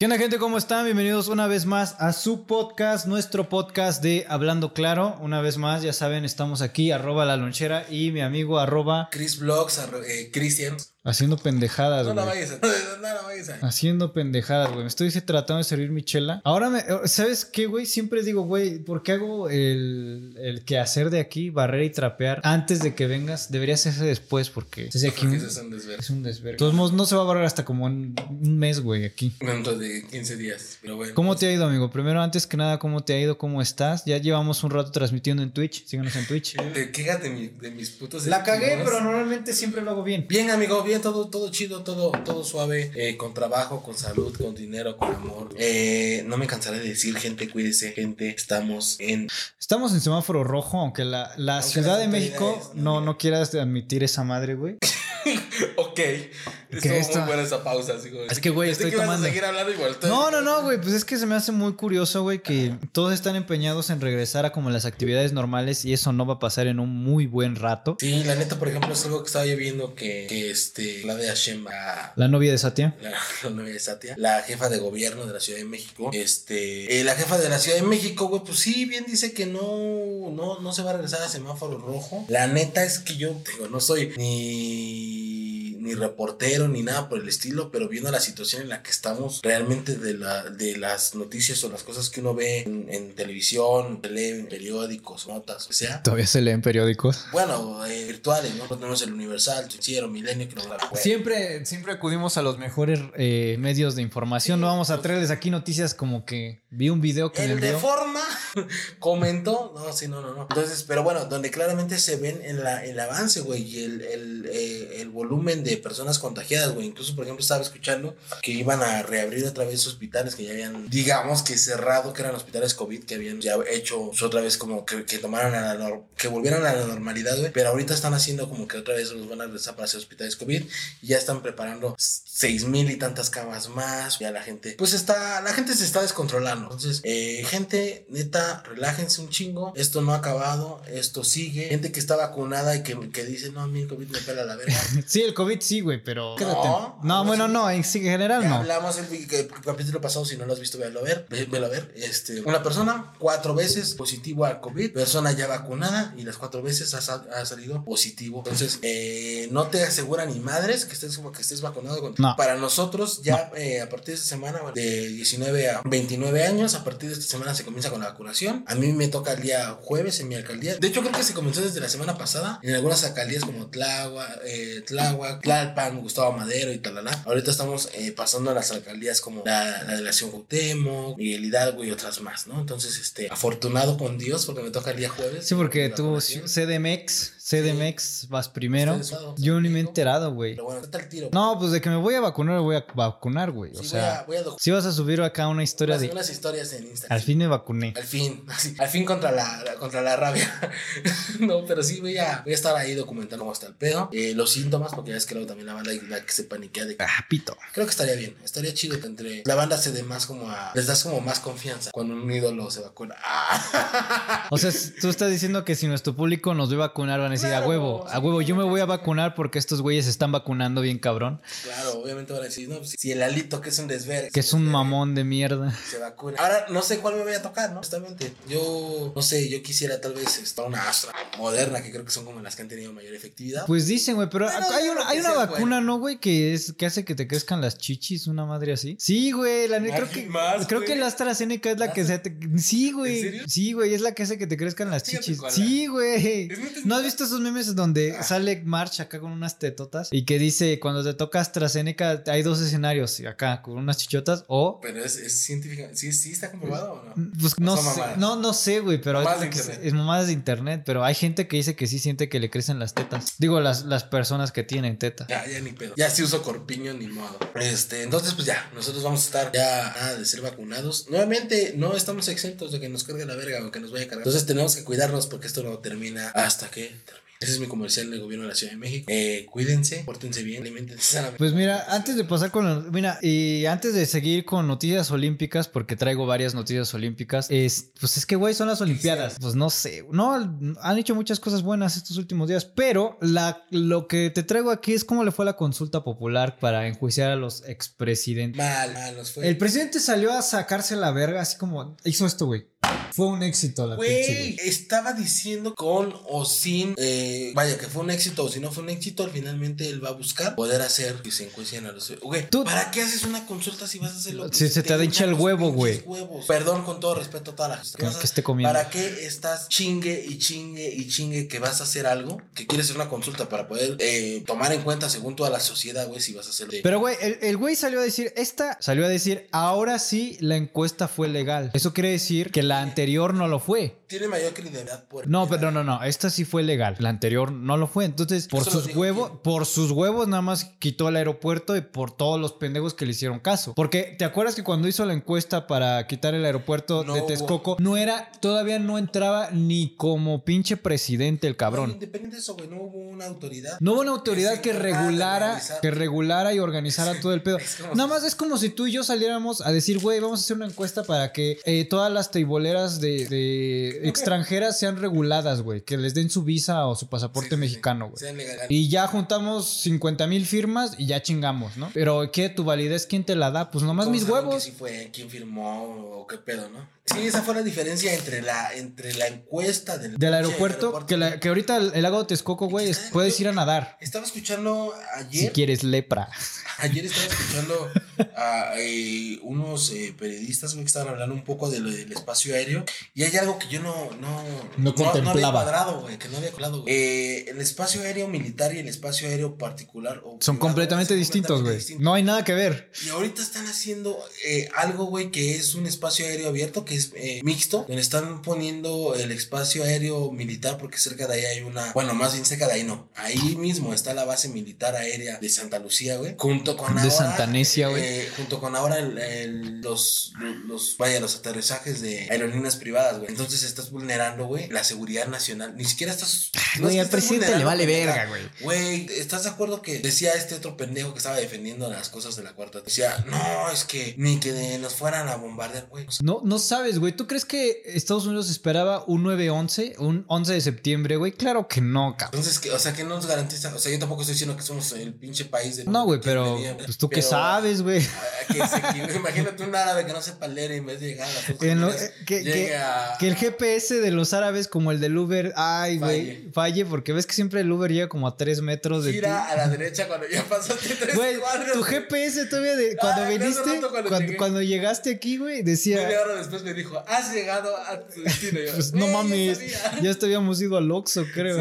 ¿Qué onda gente? ¿Cómo están? Bienvenidos una vez más a su podcast, nuestro podcast de Hablando Claro. Una vez más, ya saben, estamos aquí, arroba la lonchera y mi amigo arroba... Chris Vlogs, eh, Christian. Haciendo pendejadas, No güey. la vayas a. No la vayas a. Haciendo pendejadas, güey. Me estoy tratando de servir mi chela. Ahora, me, ¿sabes qué, güey? Siempre digo, güey, ¿por qué hago el, el quehacer de aquí, barrer y trapear antes de que vengas? Debería hacerse después porque es aquí Porque un, eso es un desvergue. es un desvergue. De todos modos, no se va a barrer hasta como en un mes, güey, aquí. Dentro de 15 días. Pero bueno. ¿Cómo te ha ido, amigo? Primero, antes que nada, ¿cómo te ha ido? ¿Cómo estás? Ya llevamos un rato transmitiendo en Twitch. Síganos en Twitch. Te quejas de, mi- de mis putos. La cagué, pero normalmente siempre lo hago bien. Bien, amigo, bien, todo, todo chido, todo, todo suave, eh, con trabajo, con salud, con dinero, con amor. Eh, no me cansaré de decir, gente, cuídese, gente, estamos en... Estamos en semáforo rojo, aunque la, la Aunque Ciudad de México no no, no quieras admitir esa madre, güey. Ok, estuvo esto- muy buena esa pausa. Así Es que, güey, estoy que ibas a tomando. seguir hablando igual. No, no, no, güey. Pues es que se me hace muy curioso, güey, que todos están empeñados en regresar a como las actividades normales y eso no va a pasar en un muy buen rato. Sí, la neta, por ejemplo, es algo que estaba yo viendo que, que este, la de Hashem, la, La novia de Satya. la, la novia de Satia, la jefa de gobierno de la Ciudad de México, este, eh, la jefa de la Ciudad de México, güey, pues sí, bien dice que no, no, no se va a regresar a semáforo rojo. La neta es que yo, digo, no soy ni, ni reportero ni nada por el estilo, pero viendo la situación en la que estamos, realmente de, la, de las noticias o las cosas que uno ve en, en televisión, lee en periódicos, notas, o sea, Todavía se leen periódicos. bueno, eh, virtuales, ¿no? Tenemos el Universal, Financiero, Milenio, que la Siempre, siempre acudimos a los mejores eh, medios de información. No vamos a traerles aquí noticias como que vi un video que me El de forma comentó. No, sí, no, no, no. Entonces, pero bueno, donde claramente se ven en la, el avance, güey, y el, el, eh, el volumen de personas contagiadas, güey. Incluso, por ejemplo, estaba escuchando que iban a reabrir otra vez hospitales que ya habían, digamos que cerrado, que eran hospitales COVID, que habían ya hecho otra vez como que, que tomaran a la que volvieran a la normalidad, güey. Pero ahorita están haciendo como que otra vez los van a regresar para hacer hospitales COVID y ya están preparando seis mil y tantas camas más. Ya la gente, pues está, la gente se está descontrolando. Entonces, eh, gente, neta, relájense un chingo. Esto no ha acabado, esto sigue. Gente que está vacunada y que, que dice, no, a mí el COVID me pela la verga. Sí, el COVID sí, güey, pero. No, no, no, bueno, no, en sí, en general no. hablamos el, capítulo pasado, si no lo has visto, véalo a ver, ve- velo a ver. Este, una persona, cuatro veces positivo al COVID, persona ya vacunada y las cuatro veces ha, sal- ha salido positivo. Entonces, eh, no te asegura ni madres que estés que estés vacunado. Con... No. Para nosotros, ya eh, a partir de esta semana, de 19 a 29 años, a partir de esta semana se comienza con la vacunación. A mí me toca el día jueves en mi alcaldía. De hecho, creo que se comenzó desde la semana pasada en algunas alcaldías como Tláhuac, eh, Tláhuac, Tlalpan, Gustavo Madero y talala. Ahorita estamos eh, pasando a las alcaldías como la, la delegación Cuauhtémoc, Miguel Hidalgo y otras más, ¿no? Entonces, este, afortunado con Dios porque me toca el día jueves. Sí, porque tú. CDMX, CDMX vas primero. Yo ni me he enterado, güey. Pero bueno, está el tiro. No, pues de que me voy a vacunar, voy a vacunar, güey. O Sí, sea, voy a, voy a si vas a subir acá una historia de. unas historias en Instagram. Al fin me vacuné. Al fin, así, al fin contra la, la- contra la rabia. no, pero sí voy a, voy a estar ahí documentando cómo está el pedo. Eh, los síntomas, porque ya es que luego también la banda la que se paniquea de Ah, pito. Creo que estaría bien, estaría chido que entre la banda se dé más como a. Les das como más confianza cuando un ídolo se vacuna. O sea, tú estás diciendo que si nuestro público nos ve vacunar, van a decir a Claro, huevo, a huevo, yo me voy a vacunar porque estos güeyes se están vacunando bien cabrón. Claro, obviamente van a decir, no, pues, si el alito que es un desvergue. Que es un mamón de mierda. Se vacuna. Ahora no sé cuál me voy a tocar, ¿no? Honestamente. Yo, no sé, yo quisiera tal vez esta, una Astra moderna, que creo que son como las que han tenido mayor efectividad. Pues dicen, güey, pero Bueno, hay una, hay una sea vacuna, bueno. ¿no, güey? Que es que hace que te crezcan las chichis, una madre así. Sí, güey, la neta, creo que más, creo que la AstraZeneca es la que se te... Sí, güey. ¿En serio? Sí, güey, es la que hace que te crezcan las Fíjate chichis. Sí, güey. ¿No has visto esos memes donde Ah. sale March acá con unas tetotas y que dice cuando te toca AstraZeneca hay dos escenarios, acá con unas chichotas o Pero es, es científica. ¿Sí, ¿Sí está comprobado o no? pues no son sé, no no sé, güey, pero Mamadas de es, internet. es mamadas de internet, pero hay gente que dice que sí siente que le crecen las tetas. Digo las las personas que tienen tetas. Ya, ya ni pedo. Ya sí uso corpiño ni modo. Este, entonces, pues ya, nosotros vamos a estar ya ah, de ser vacunados. Nuevamente, no estamos exentos de que nos cargue la verga o que nos vaya a cargar. Entonces tenemos que cuidarnos porque esto no termina hasta que. Ese es mi comercial del gobierno de la Ciudad de México. Eh, cuídense, pórtense bien, alimentense sanamente. Pues mira, antes de pasar con la- mira, y antes de seguir con noticias olímpicas, porque traigo varias noticias olímpicas, es, pues es que güey, son las olimpiadas. Pues no sé, no, han hecho muchas cosas buenas estos últimos días, pero la, lo que te traigo aquí es cómo le fue la consulta popular para enjuiciar a los expresidentes. Mal, mal, nos fue. El presidente salió a sacarse la verga, así como hizo esto, güey. Fue un éxito la Güey, estaba diciendo con o sin, eh, vaya, que fue un éxito o si no fue un éxito, finalmente él va a buscar poder hacer que se enjuicien a los... Güey, Tú- ¿para qué haces una consulta si vas a hacerlo? Si se te hincha el los huevo, güey. Perdón, con todo respeto a toda la gente. Que- esté comiendo. ¿Para qué estás chingue y chingue y chingue que vas a hacer algo? Que quieres hacer una consulta para poder eh, tomar en cuenta según toda la sociedad, güey, si vas a hacer. Pero, güey, el, el güey salió a decir, esta salió a decir, ahora sí la encuesta fue legal. Eso quiere decir que la anterior no lo fue. Tiene mayor credibilidad por... No, pero no, no, esta sí fue legal. La anterior no lo fue. Entonces, por Eso sus huevos, por sus huevos nada más quitó el aeropuerto y por todos los pendejos que le hicieron caso. Porque, ¿te acuerdas que cuando hizo la encuesta para quitar el aeropuerto No de hubo- Texcoco, no era, todavía no entraba ni como pinche presidente el cabrón? Independiente de eso, güey, no hubo una autoridad. No hubo una autoridad que regulara, que regulara y organizara todo el pedo. Como Nada más es como si tú y yo saliéramos a decir, güey, vamos a hacer una encuesta para que eh, todas las teiboleras de, de extranjeras sean reguladas, güey, que les den su visa o su pasaporte Sí, mexicano, güey. Y ya juntamos 50 mil firmas y ya chingamos, ¿no? Pero ¿qué? ¿Tu validez quién te la da? Pues nomás ¿Cómo mis huevos. que sí fue, quién firmó o qué pedo, ¿no? Sí, esa fue la diferencia entre la, entre la encuesta del, Del aeropuerto, que, la- que ahorita el, el lago de Texcoco, güey, es- puedes ir a nadar. Estaba escuchando Si ayer, quieres lepra. ayer estaba escuchando a eh, unos eh, periodistas, güey, que estaban hablando un poco de lo del espacio aéreo. Y hay algo que yo no, no, No había contemplaba. cuadrado, güey, que no había colado, güey. Eh, el espacio aéreo militar y el espacio aéreo particular. o Son privado, completamente son distintos, güey. No hay nada que ver. Y ahorita están haciendo eh, algo, güey, que es un espacio aéreo abierto, que es eh, mixto, donde están poniendo el espacio aéreo militar, porque cerca de ahí hay una, bueno, más bien cerca de ahí no, ahí mismo está la base militar aérea de Santa Lucía, güey, junto con De ahora, Santa Necia, güey. eh, junto con ahora el- el- los, los, vaya, los aterrizajes de aerolíneas privadas, güey. Entonces estás vulnerando, güey, la seguridad nacional. Ni siquiera estás... no que al presidente le vale verga, güey. Güey, ¿estás de acuerdo que decía este otro pendejo que estaba defendiendo las cosas de la cuarta? Decía, no, es que ni que nos fueran a bombardear, güey. O sea, No, no sabes, güey. ¿Tú crees que Estados Unidos esperaba un 9-11, un 11 de septiembre, güey? Claro que no, cabrón. Entonces, que, o sea, que no nos garantiza. O sea, yo tampoco estoy diciendo que somos el pinche país de. No, güey, pero pues tú qué sabes, güey. ah. Imagínate un árabe que no sepa leer y en vez de llegar a Unidos, eh, que, que- que el GPS de los árabes, como el del Uber, ay, güey, Falle. porque ves que siempre el Uber llega como a 3 metros de ti. Gira a la derecha cuando ya pasaste tres Güey, cuadros. tu. GPS todavía de cuando viniste, rato cuando cuando, llegué. cuando llegaste aquí, güey, decía, Media hora después me dijo, has llegado a tu destino. Y yo, pues no "Güey, ya mames, sabía". ya habíamos ido al Oxxo, creo.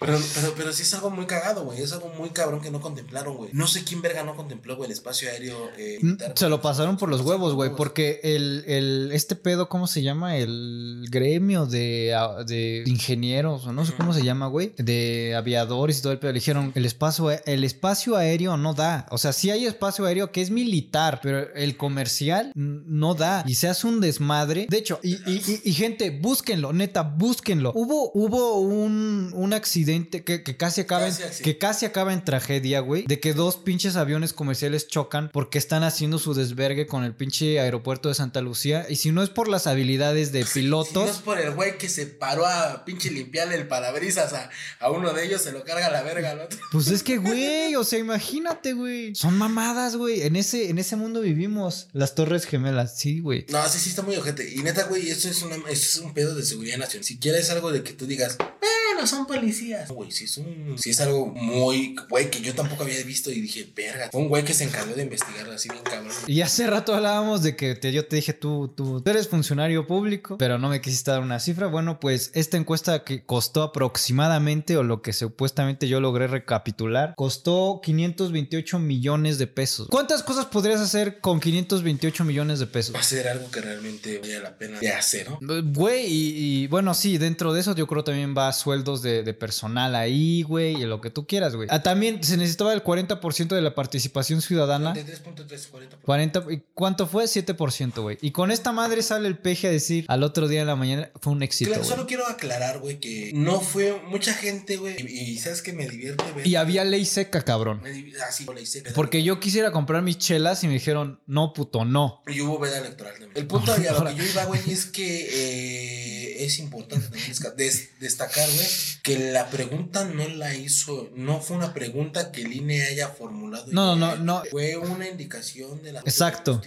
Pero, pero, pero sí es algo muy cagado, güey. Es algo muy cabrón que no contemplaron, güey. No sé quién verga no contempló, güey, el espacio aéreo eh. Mm, Se lo pasaron por los huevos, güey, porque el, el, este pedo, ¿cómo se llama? El gremio de, a- de ingenieros, o no sé cómo se llama, güey, de aviadores y todo el pedo. Le dijeron, el espacio, el espacio aéreo no da. O sea, sí hay espacio aéreo que es militar, pero el comercial no da. Y se hace un desmadre. De hecho, y, y- y- y gente, búsquenlo, neta, búsquenlo. Hubo, hubo un, un accidente que, que casi acaba, Casi en, accidente. que casi acaba en tragedia, güey, de que dos pinches aviones comerciales chocan porque están haciendo su desvergue con el pinche aeropuerto de Santa Lucía. Y si no es por las habilidades de Si no es por el güey que se paró a pinche limpiarle el parabrisas a, a uno de ellos, se lo carga la verga al otro. pues es que, güey, o sea, imagínate, güey. Son mamadas, güey. En ese, en ese mundo vivimos. Las torres gemelas, sí, güey. No, sí, sí está muy ojete. Y neta, güey, esto es, una, esto es un pedo de seguridad nacional. Si quieres algo de que tú digas, bueno, son policías. Güey, sí es, un, sí es algo muy, güey, que yo tampoco había visto y dije, verga. Fue un güey que se encargó de investigarlo así bien cabrón. Y hace rato hablábamos de que te- yo te dije, tú, tú, tú eres funcionario público, pero no me quisiste dar una cifra. Bueno, pues esta encuesta que costó aproximadamente, o lo que supuestamente yo logré recapitular, costó 528 millones de pesos. ¿Cuántas cosas podrías hacer con 528 millones de pesos? Va a ser algo que realmente vale la pena de hacer, ¿no? Güey, y, y bueno, sí, dentro de eso yo creo también va sueldos sueldos de, de personal ahí, güey, y lo que tú quieras, güey. Ah, también se necesitaba el 40% de la participación ciudadana. 33.3, 40. 40, ¿y ¿Cuánto fue? 7%, güey. Y con esta madre sale el peje a decir al otro día de la mañana fue un éxito. Claro, güey. solo quiero aclarar, güey, que no fue mucha gente, güey. Y, y sabes que me divierte ver. Y había ley seca, cabrón. me div- así, le hice. Porque yo quisiera comprar mis chelas y me dijeron, no, puto, no. Y hubo veda electoral también. El punto a lo que yo iba, güey, es que eh, es importante también desca- des- destacar, güey, que la pregunta no la hizo, no fue una pregunta que el INE haya formulado. No, no, ya. no. Fue una indicación de la Exacto.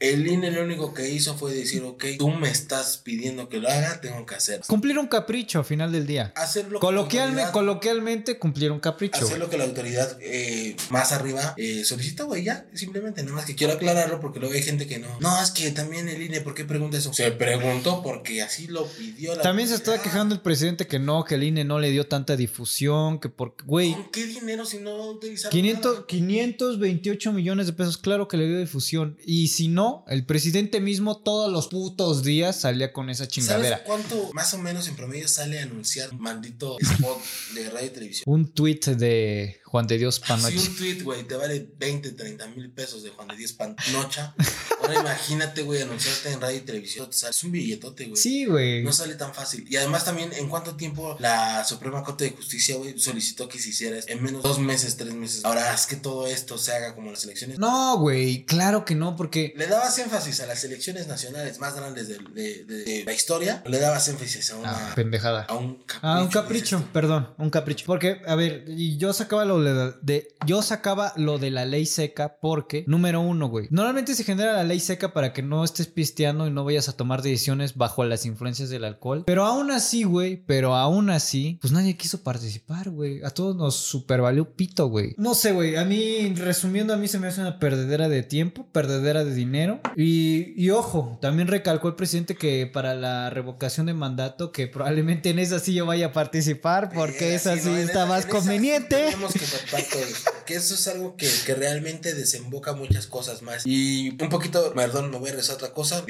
El INE lo único que hizo fue decir, ok, tú me estás pidiendo que lo haga, tengo que hacer. Cumplir un capricho al final del día. Hacer lo que la Coloquialmente, cumplir un capricho. hacer lo que la autoridad eh, más arriba eh, solicita, güey, ya, simplemente, nada más que quiero aclararlo porque luego hay gente que no. No, es que también el INE, ¿por qué pregunta eso? Se preguntó porque así lo pidió la También se estaba autoridad. quejando el presidente que no, que el INE no le dio tanta difusión, que porque, güey, ¿Con qué dinero si no utilizaron 500, nada? 528 millones de pesos, claro que le dio difusión. Y si no, el presidente mismo todos los putos días salía con esa ¿Sabes chingadera. cuánto más o menos en promedio sale a anunciar un maldito spot de radio y televisión? Un tweet de Juan de Dios Si Panoche. un tweet, güey, te vale 20, 30 mil pesos de Juan de Diez Panocha, ahora imagínate, güey, anunciarte en radio y televisión. Es un billetote, güey. Sí, güey. No sale tan fácil. Y además también, ¿en cuánto tiempo la Suprema Corte de Justicia, güey, solicitó que se hiciera? En menos dos meses, tres meses. Ahora, haz que todo esto se haga como las elecciones. No, güey, claro que no, porque Le dabas énfasis a las elecciones nacionales más grandes de, de- de- de la historia. Le dabas énfasis a una... Ah, pendejada. a un capricho. Ah, un capricho, tú. perdón, un capricho. Porque, a ver, yo sacaba lo de, de- yo sacaba lo de la ley seca porque, número uno, güey. Normalmente se genera la ley seca para que no estés pisteando y no vayas a tomar decisiones bajo las influencias del alcohol. Pero aún así, güey, pero aún así, pues nadie quiso participar, güey. A todos nos super valió pito, güey. No sé, güey. A mí, resumiendo, a mí se me hace una perdedera de tiempo, perdedera de dinero. Y, y ojo, también recalcó el presidente que para la revocación de mandato, que probablemente en esa sí yo vaya a participar, porque Eh, esa sí, no, está esa- más en esa conveniente. Tenemos que eso, es algo que, que realmente desemboca muchas cosas más. Y un poquito, perdón, me voy a regresar a otra cosa.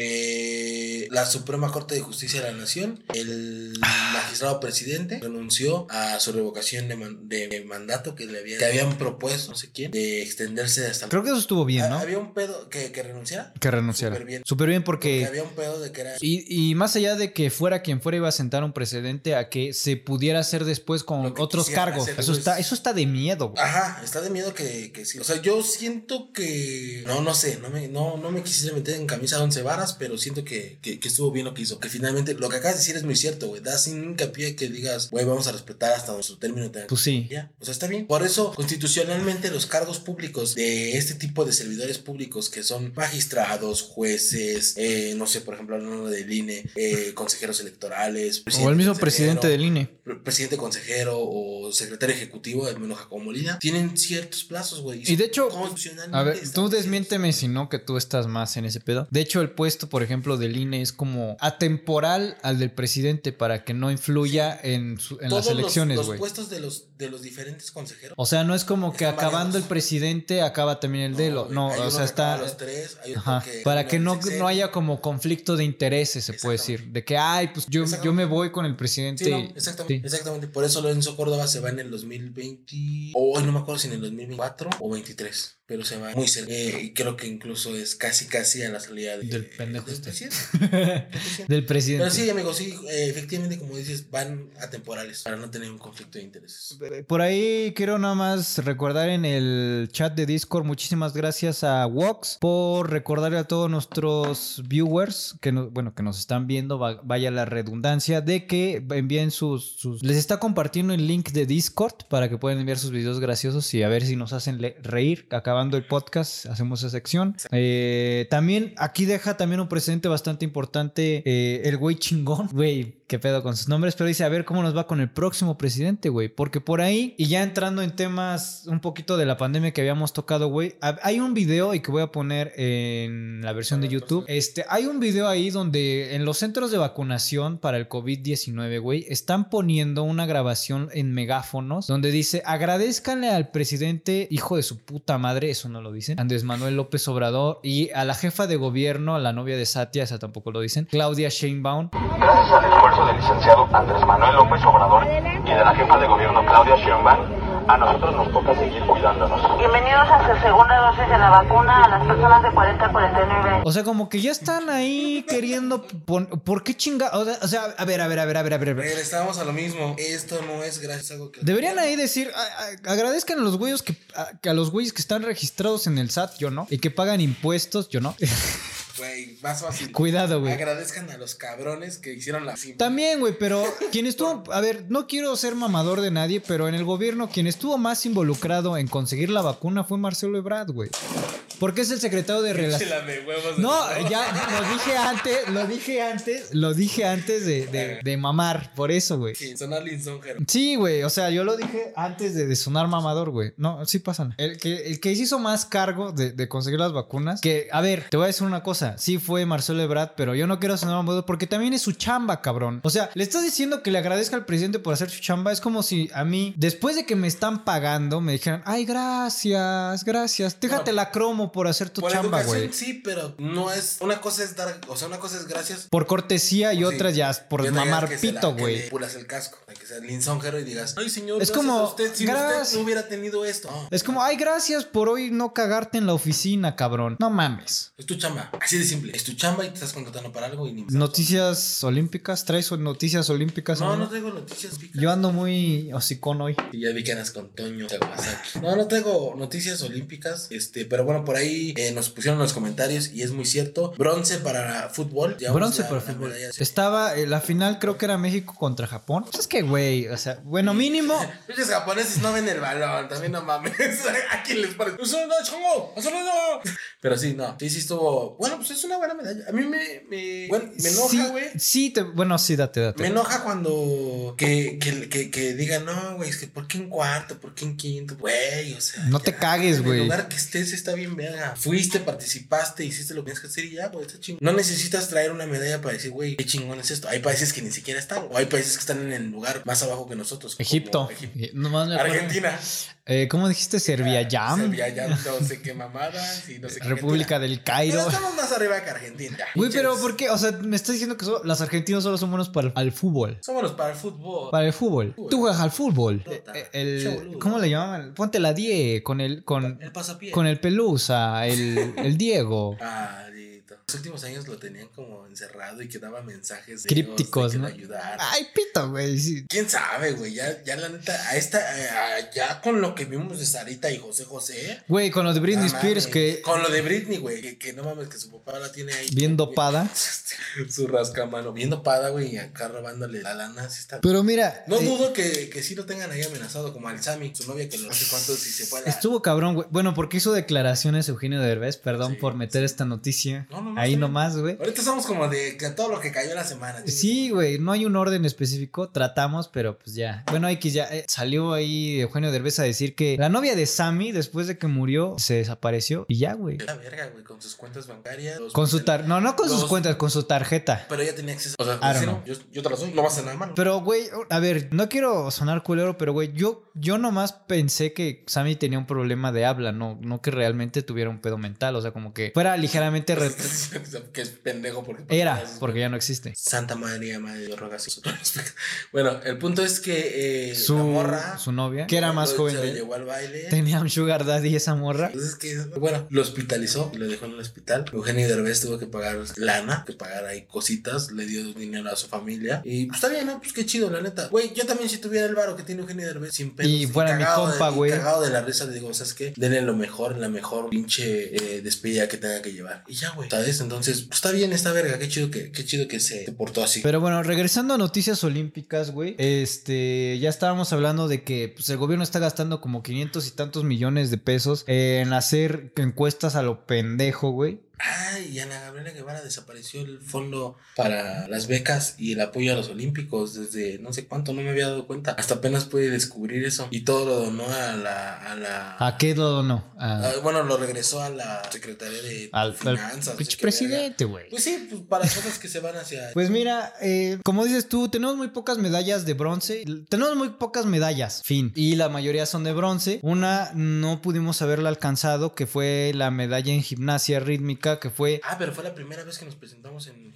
La Suprema Corte de Justicia de la Nación, el magistrado presidente renunció a su revocación de, man- de mandato que le habían, que habían propuesto, no sé quién, de extenderse hasta Creo que eso estuvo bien, ¿no? Había un pedo que, que renunciara. Que renunciara. Súper bien. Súper bien Porque porque... había un pedo de que era. Y, y más allá de que fuera quien fuera iba a sentar un precedente a que se pudiera hacer después con otros cargos. Eso está, eso está de miedo. güey. Ajá, está de miedo que, que sí. O sea, yo siento que. No, no sé, no me, no, no me quisiera meter en camisa de once varas, pero siento que, que, que estuvo bien lo que hizo. Que finalmente lo que acabas de decir es muy cierto, güey. Da sin hincapié que digas, güey, vamos a respetar hasta nuestro término. Pues sí. Ya, o sea, está bien. Por eso, constitucionalmente, los cargos públicos de este tipo de servidores públicos que son magistrados, jueces, eh, no sé, por ejemplo, hablando del INE, eh, consejeros electorales, O el mismo presidente del INE. pre- presidente consejero o secretario ejecutivo, al menos Molina, tienen ciertos plazos, güey. Y de hecho, A ver, tú desmiénteme si no, que tú estás más en ese pedo. De hecho, el puesto, por ejemplo, del INE es como atemporal al del presidente para que no influya en, su- en Todos las los- elecciones, los, güey. puestos de los, de los diferentes consejeros. O sea, no es como que acabando variados. el presidente acaba también el de lo. güey, No, o sea, está. los tres, hay otro Ajá, que para que no, no haya como conflicto de intereses, se puede decir. De que, ay, pues yo, yo me voy con el presidente. Sí, no, exactamente, Sí. exactamente. Por eso Lorenzo Córdoba se va en el 2020. O hoy no me acuerdo si en el 2024 o 23. Pero se va muy cerca. Eh, y creo que incluso es casi, casi a la salida de- Del pendejo del este. presidente. Del presidente. Del presidente. Pero sí, amigos, sí, eh, efectivamente, como dices, van atemporales para no tener un conflicto de intereses. Por ahí quiero nada más recordar en el chat de Discord, muchísimas gracias a Vox por recordarle a todos nuestros viewers que no- bueno, que nos están viendo, va- vaya la redundancia, de que envíen sus, sus- Les está compartiendo el link de Discord para que puedan enviar sus videos graciosos y a ver si nos hacen reír. El podcast, hacemos esa sección. Eh, también aquí deja también un precedente bastante importante eh, el güey chingón. Güey, qué pedo con sus nombres, pero dice a ver cómo nos va con el próximo presidente, güey. Porque por ahí, y ya entrando en temas un poquito de la pandemia que habíamos tocado, güey, ha- hay un video y que voy a poner en la versión de YouTube. Este, hay un video ahí donde en los centros de vacunación para el COVID-19, güey, están poniendo una grabación en megáfonos donde dice agradezcanle al presidente, hijo de su puta madre, madre, eso no lo dicen. Andrés Manuel López Obrador y a la jefa de gobierno, a la novia de Satya, esa tampoco lo dicen, Claudia Sheinbaum. Gracias al esfuerzo del licenciado Andrés Manuel López Obrador y de la jefa de gobierno Claudia Sheinbaum, a nosotros nos toca seguir cuidándonos. Bienvenidos a su segunda dosis de la vacuna a las personas de 40 a 49. O sea, como que ya están ahí queriendo... pon- ¿Por qué chinga? O sea- a ver, a ver, a ver, a ver, a ver. Regresamos a lo mismo. Esto no es gracias a algo que. Deberían ahí decir, a- a- agradezcan a los güeyes que a, que a los güeyes que están registrados en el SAT, yo no, y que pagan impuestos, yo no. Güey, más fácil. Cuidado, güey. Agradezcan a los cabrones que hicieron la simple. También, güey, pero quien estuvo, a ver, no quiero ser mamador de nadie, pero en el gobierno quien estuvo más involucrado en conseguir la vacuna fue Marcelo Ebrard, güey. Porque es el secretario de relaciones. No, ya lo dije antes, lo dije antes, lo dije antes de, de- de mamar, por eso, güey. Sí, sonar Linsongero. Sí, güey, o sea, yo lo dije antes de, de sonar mamador, güey. No, sí pasan. El que, el que hizo más cargo de, de conseguir las vacunas, que, a ver, te voy a decir una cosa, sí fue Marcelo Ebrard, pero yo no quiero sonar mamador porque también es su chamba, cabrón. O sea, le estás diciendo que le agradezca al presidente por hacer su chamba, es como si a mí, después de que me están pagando, me dijeran, ay, gracias, gracias, déjate la cromo por hacer tu Por chamba, güey. sí, pero no es. Una cosa es dar. O sea, una cosa es gracias. Por cortesía y Sí. otras ya por otra mamar pito, güey. pulas el casco. De que linsongero y digas, ay, señor, Es como, usted, si gracias. usted no hubiera tenido esto. No, Es como, ay, gracias por hoy no cagarte en la oficina, cabrón. No mames. Es tu chamba. Así de simple. Es tu chamba y te estás contratando para algo y ni Noticias olímpicas, ¿traes noticias olímpicas? No, amigo? no traigo noticias picas. Yo ando muy hocicón hoy. Y ya vi que andas con Toño. No, no tengo noticias olímpicas, este, pero bueno, por ahí eh, nos pusieron en los comentarios y es muy cierto. Bronce para fútbol. Bronce para fútbol. medalla. Estaba, eh, la final creo que era México contra Japón. Pues es que, güey, o sea, bueno, mínimo. Muchos japoneses no ven el balón, también no mames. ¿A quién les parece? ¡Eso no, no! Pero sí, no. Sí, sí estuvo. Bueno, pues es una buena medalla. A mí me. me, bueno, me enoja, güey. sí, te- bueno, sí, date, date. Me enoja cuando que, que, que, que digan, no, güey, es que ¿por qué en cuarto? ¿Por qué en quinto? Güey, o sea. No te cagues, güey. el lugar que estés está bien, verga. Fuiste, participaste, hiciste lo que tienes que hacer y ya, güey, está chingón. No necesitas traer una medalla para decir, güey, qué chingón es esto. Hay países que ni siquiera están, o hay países que están en el lugar más abajo que nosotros. Egipto. Argentina. Eh, ¿Cómo dijiste? Serbia Jam. Serbia ya no sé qué mamadas y no sé qué. República Argentina. del Cairo. Pero estamos más arriba que Argentina. Güey, pero. ¿por qué? O sea, me estás diciendo que solo- los argentinos solo son buenos para el fútbol. Somos para el fútbol. Para el fútbol. Fútbol. Tú juegas al fútbol. Tota. Eh, El. ¿Cómo le llaman? Ponte la 10 con el con, El pasapié. con el Pelusa, el, el Diego. Ah. Los últimos años lo tenían como encerrado y que daba mensajes de Crípticos, de ¿no? ayudara. Ay, pito, güey. sí. ¿Quién sabe, güey? Ya, ya la neta, a esta, a- ya con lo que vimos de Sarita y José José. Güey, con lo de Britney Spears que Con lo de Britney, güey. Que, que no mames, que su papá la tiene ahí. bien dopada. su rascamano. Bien dopada, güey. Y acá robándole la lana. Sí está. Pero mira, No eh, dudo que, que sí lo tengan ahí amenazado, como al Sammy, su novia, que no sé cuánto si se fue a la- estuvo cabrón, güey. Bueno, porque hizo declaraciones Eugenio Derbez, perdón Sí, por meter esta noticia. No, no, no, ahí nomás, güey. Ahorita estamos como de que todo lo que cayó en la semana. Sí, güey, no hay un orden específico, tratamos, pero pues ya. Bueno, X ya eh, salió ahí Eugenio Derbez a decir que la novia de Sammy, después de que murió, se desapareció y ya, güey. La verga, güey, con sus cuentas bancarias. Con su tar... No, no con sus cuentas, con su tarjeta. Pero ella tenía acceso. O sea, I don't yo, yo te la doy, no vas a nada malo. Pero, güey, a ver, no quiero sonar culero, pero, güey, yo, yo nomás pensé que Sammy tenía un problema de habla, no, no que realmente tuviera un pedo mental, o sea, como que fuera ligeramente... que es pendejo porque. Era, porque ya no existe. Santa María, madre de nosotros. Bueno, el punto es que eh, Su, la morra. su novia, que era más se joven lo de llevó al baile. tenía un sugar daddy esa morra. Entonces que, bueno, lo hospitalizó lo dejó en el hospital. Eugenio Derbez tuvo que pagar lana, que pagar ahí cositas, le dio dinero a su familia. Y pues está bien, ¿no? Pues qué chido, la neta. Güey, yo también si tuviera el varo que tiene Eugenio Derbez, sin pedos. Y fuera mi compa, güey. Cagado de la risa, le digo, ¿sabes qué? Denle lo mejor, la mejor pinche eh, despedida que tenga que llevar. Y ya, güey, ¿sabes? Entonces, pues está bien esta verga, qué chido que, qué chido que se portó así. Pero bueno, regresando a noticias olímpicas, güey. Este, ya estábamos hablando de que pues, el gobierno está gastando como 500 y tantos millones de pesos en hacer encuestas a lo pendejo, güey. Ay, y Ana Gabriela Guevara desapareció el fondo para las becas y el apoyo a los olímpicos desde no sé cuánto, no me había dado cuenta. Hasta apenas pude descubrir eso. Y todo lo donó a la... A, la, ¿A qué lo no? Ah, bueno, lo regresó a la Secretaría de al, Finanzas. Al presidente, güey. Pues sí, pues para cosas que se van hacia... Pues mira, eh, como dices tú, tenemos muy pocas medallas de bronce. Tenemos muy pocas medallas, fin. Y la mayoría son de bronce. Una no pudimos haberla alcanzado, que fue la medalla en gimnasia rítmica, que fue... Ah, pero fue la primera vez que nos presentamos en.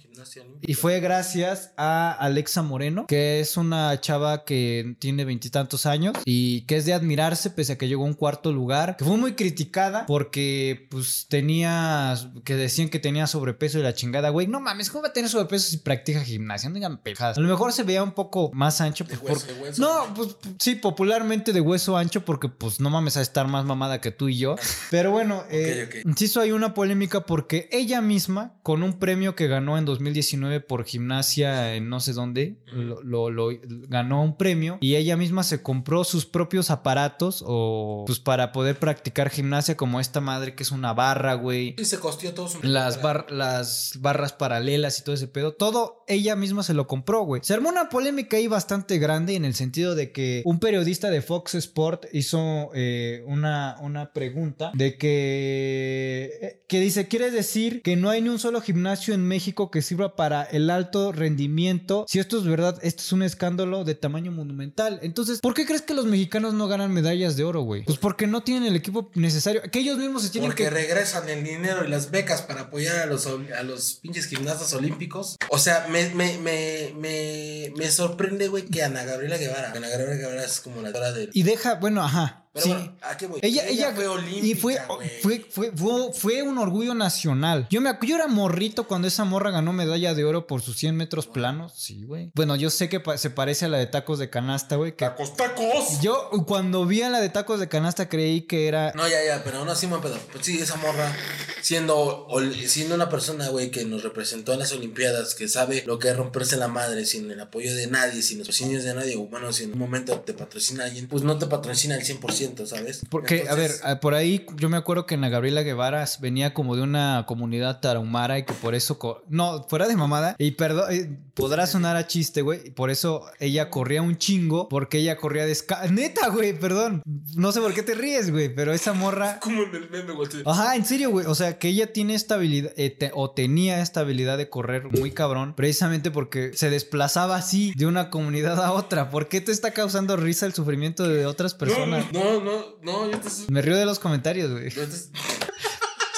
Y fue gracias a Alexa Moreno, que es una chava que tiene veintitantos años y que es de admirarse pese a que llegó a un cuarto lugar, que fue muy criticada porque pues tenía, que decían que tenía sobrepeso y la chingada, güey, no mames, ¿cómo va a tener sobrepeso si practica gimnasia? No digan pejadas. A lo mejor se veía un poco más ancho. Pues, hueso, hueso. No, pues sí, popularmente de hueso ancho porque pues no mames a estar más mamada que tú y yo. Pero bueno, eh, okay, inciso hay una polémica porque ella misma, con un premio que ganó en 2019 por gimnasia en no sé dónde, lo, lo, ganó un premio y ella misma se compró sus propios aparatos o pues para poder practicar gimnasia como esta madre que es una barra, güey. Y se costió todo su las, bar, las barras paralelas y todo ese pedo. Todo ella misma se lo compró, güey. Se armó una polémica ahí bastante grande en el sentido de que un periodista de Fox Sport hizo eh, una, una pregunta de que, eh, que dice, quiere decir que no hay ni un solo gimnasio en México que sirva para el alto rendimiento. Si esto es verdad, esto es un escándalo de tamaño monumental. Entonces, ¿por qué crees que los mexicanos no ganan medallas de oro, güey? Pues porque no tienen el equipo necesario. Que ellos mismos se tienen porque que... regresan el dinero y las becas para apoyar a los, a los pinches gimnastas olímpicos. O sea, me, me, me, me, me sorprende, güey, que Ana Gabriela Guevara. Ana Gabriela Guevara es como la hora del... Y deja, bueno, ajá. Pero sí. bueno, ¿a qué voy? Ella, ella, fue olímpica, y fue, fue, fue, fue, fue, un orgullo nacional. Yo, me, yo era morrito cuando esa morra ganó medalla de oro por sus 100 metros planos. Sí, güey. Bueno, yo sé que pa se parece a la de tacos de canasta, güey. Que ¡Tacos, tacos! Yo cuando vi a la de tacos de canasta creí que era... No, ya, ya, pero aún así, me pedo. Pues sí, esa morra, siendo, siendo una persona, güey, que nos representó en las Olimpiadas, que sabe lo que es romperse la madre sin el apoyo de nadie, sin los patrocinios de nadie, bueno, si en un momento te patrocina alguien, pues no te patrocina al 100%, ¿sabes? Porque, Entonces, a ver, por ahí yo me acuerdo que Ana Gabriela Guevara venía como de una comunidad tarahumara y que por eso. No, fuera de mamada. Y perdón, eh, podrá sonar a chiste, güey. Por eso ella corría un chingo. Porque ella corría descalza. Neta, güey, perdón. No sé por qué te ríes, güey. Pero esa morra. Como en el meme, güey. Ajá, en serio, güey. O sea, que ella tiene esta habilidad. Eh, te, o tenía esta habilidad de correr muy cabrón. Precisamente porque se desplazaba así de una comunidad a otra. ¿Por qué te está causando risa el sufrimiento de otras personas? No, no, no. No yo te... Me río de los comentarios, güey.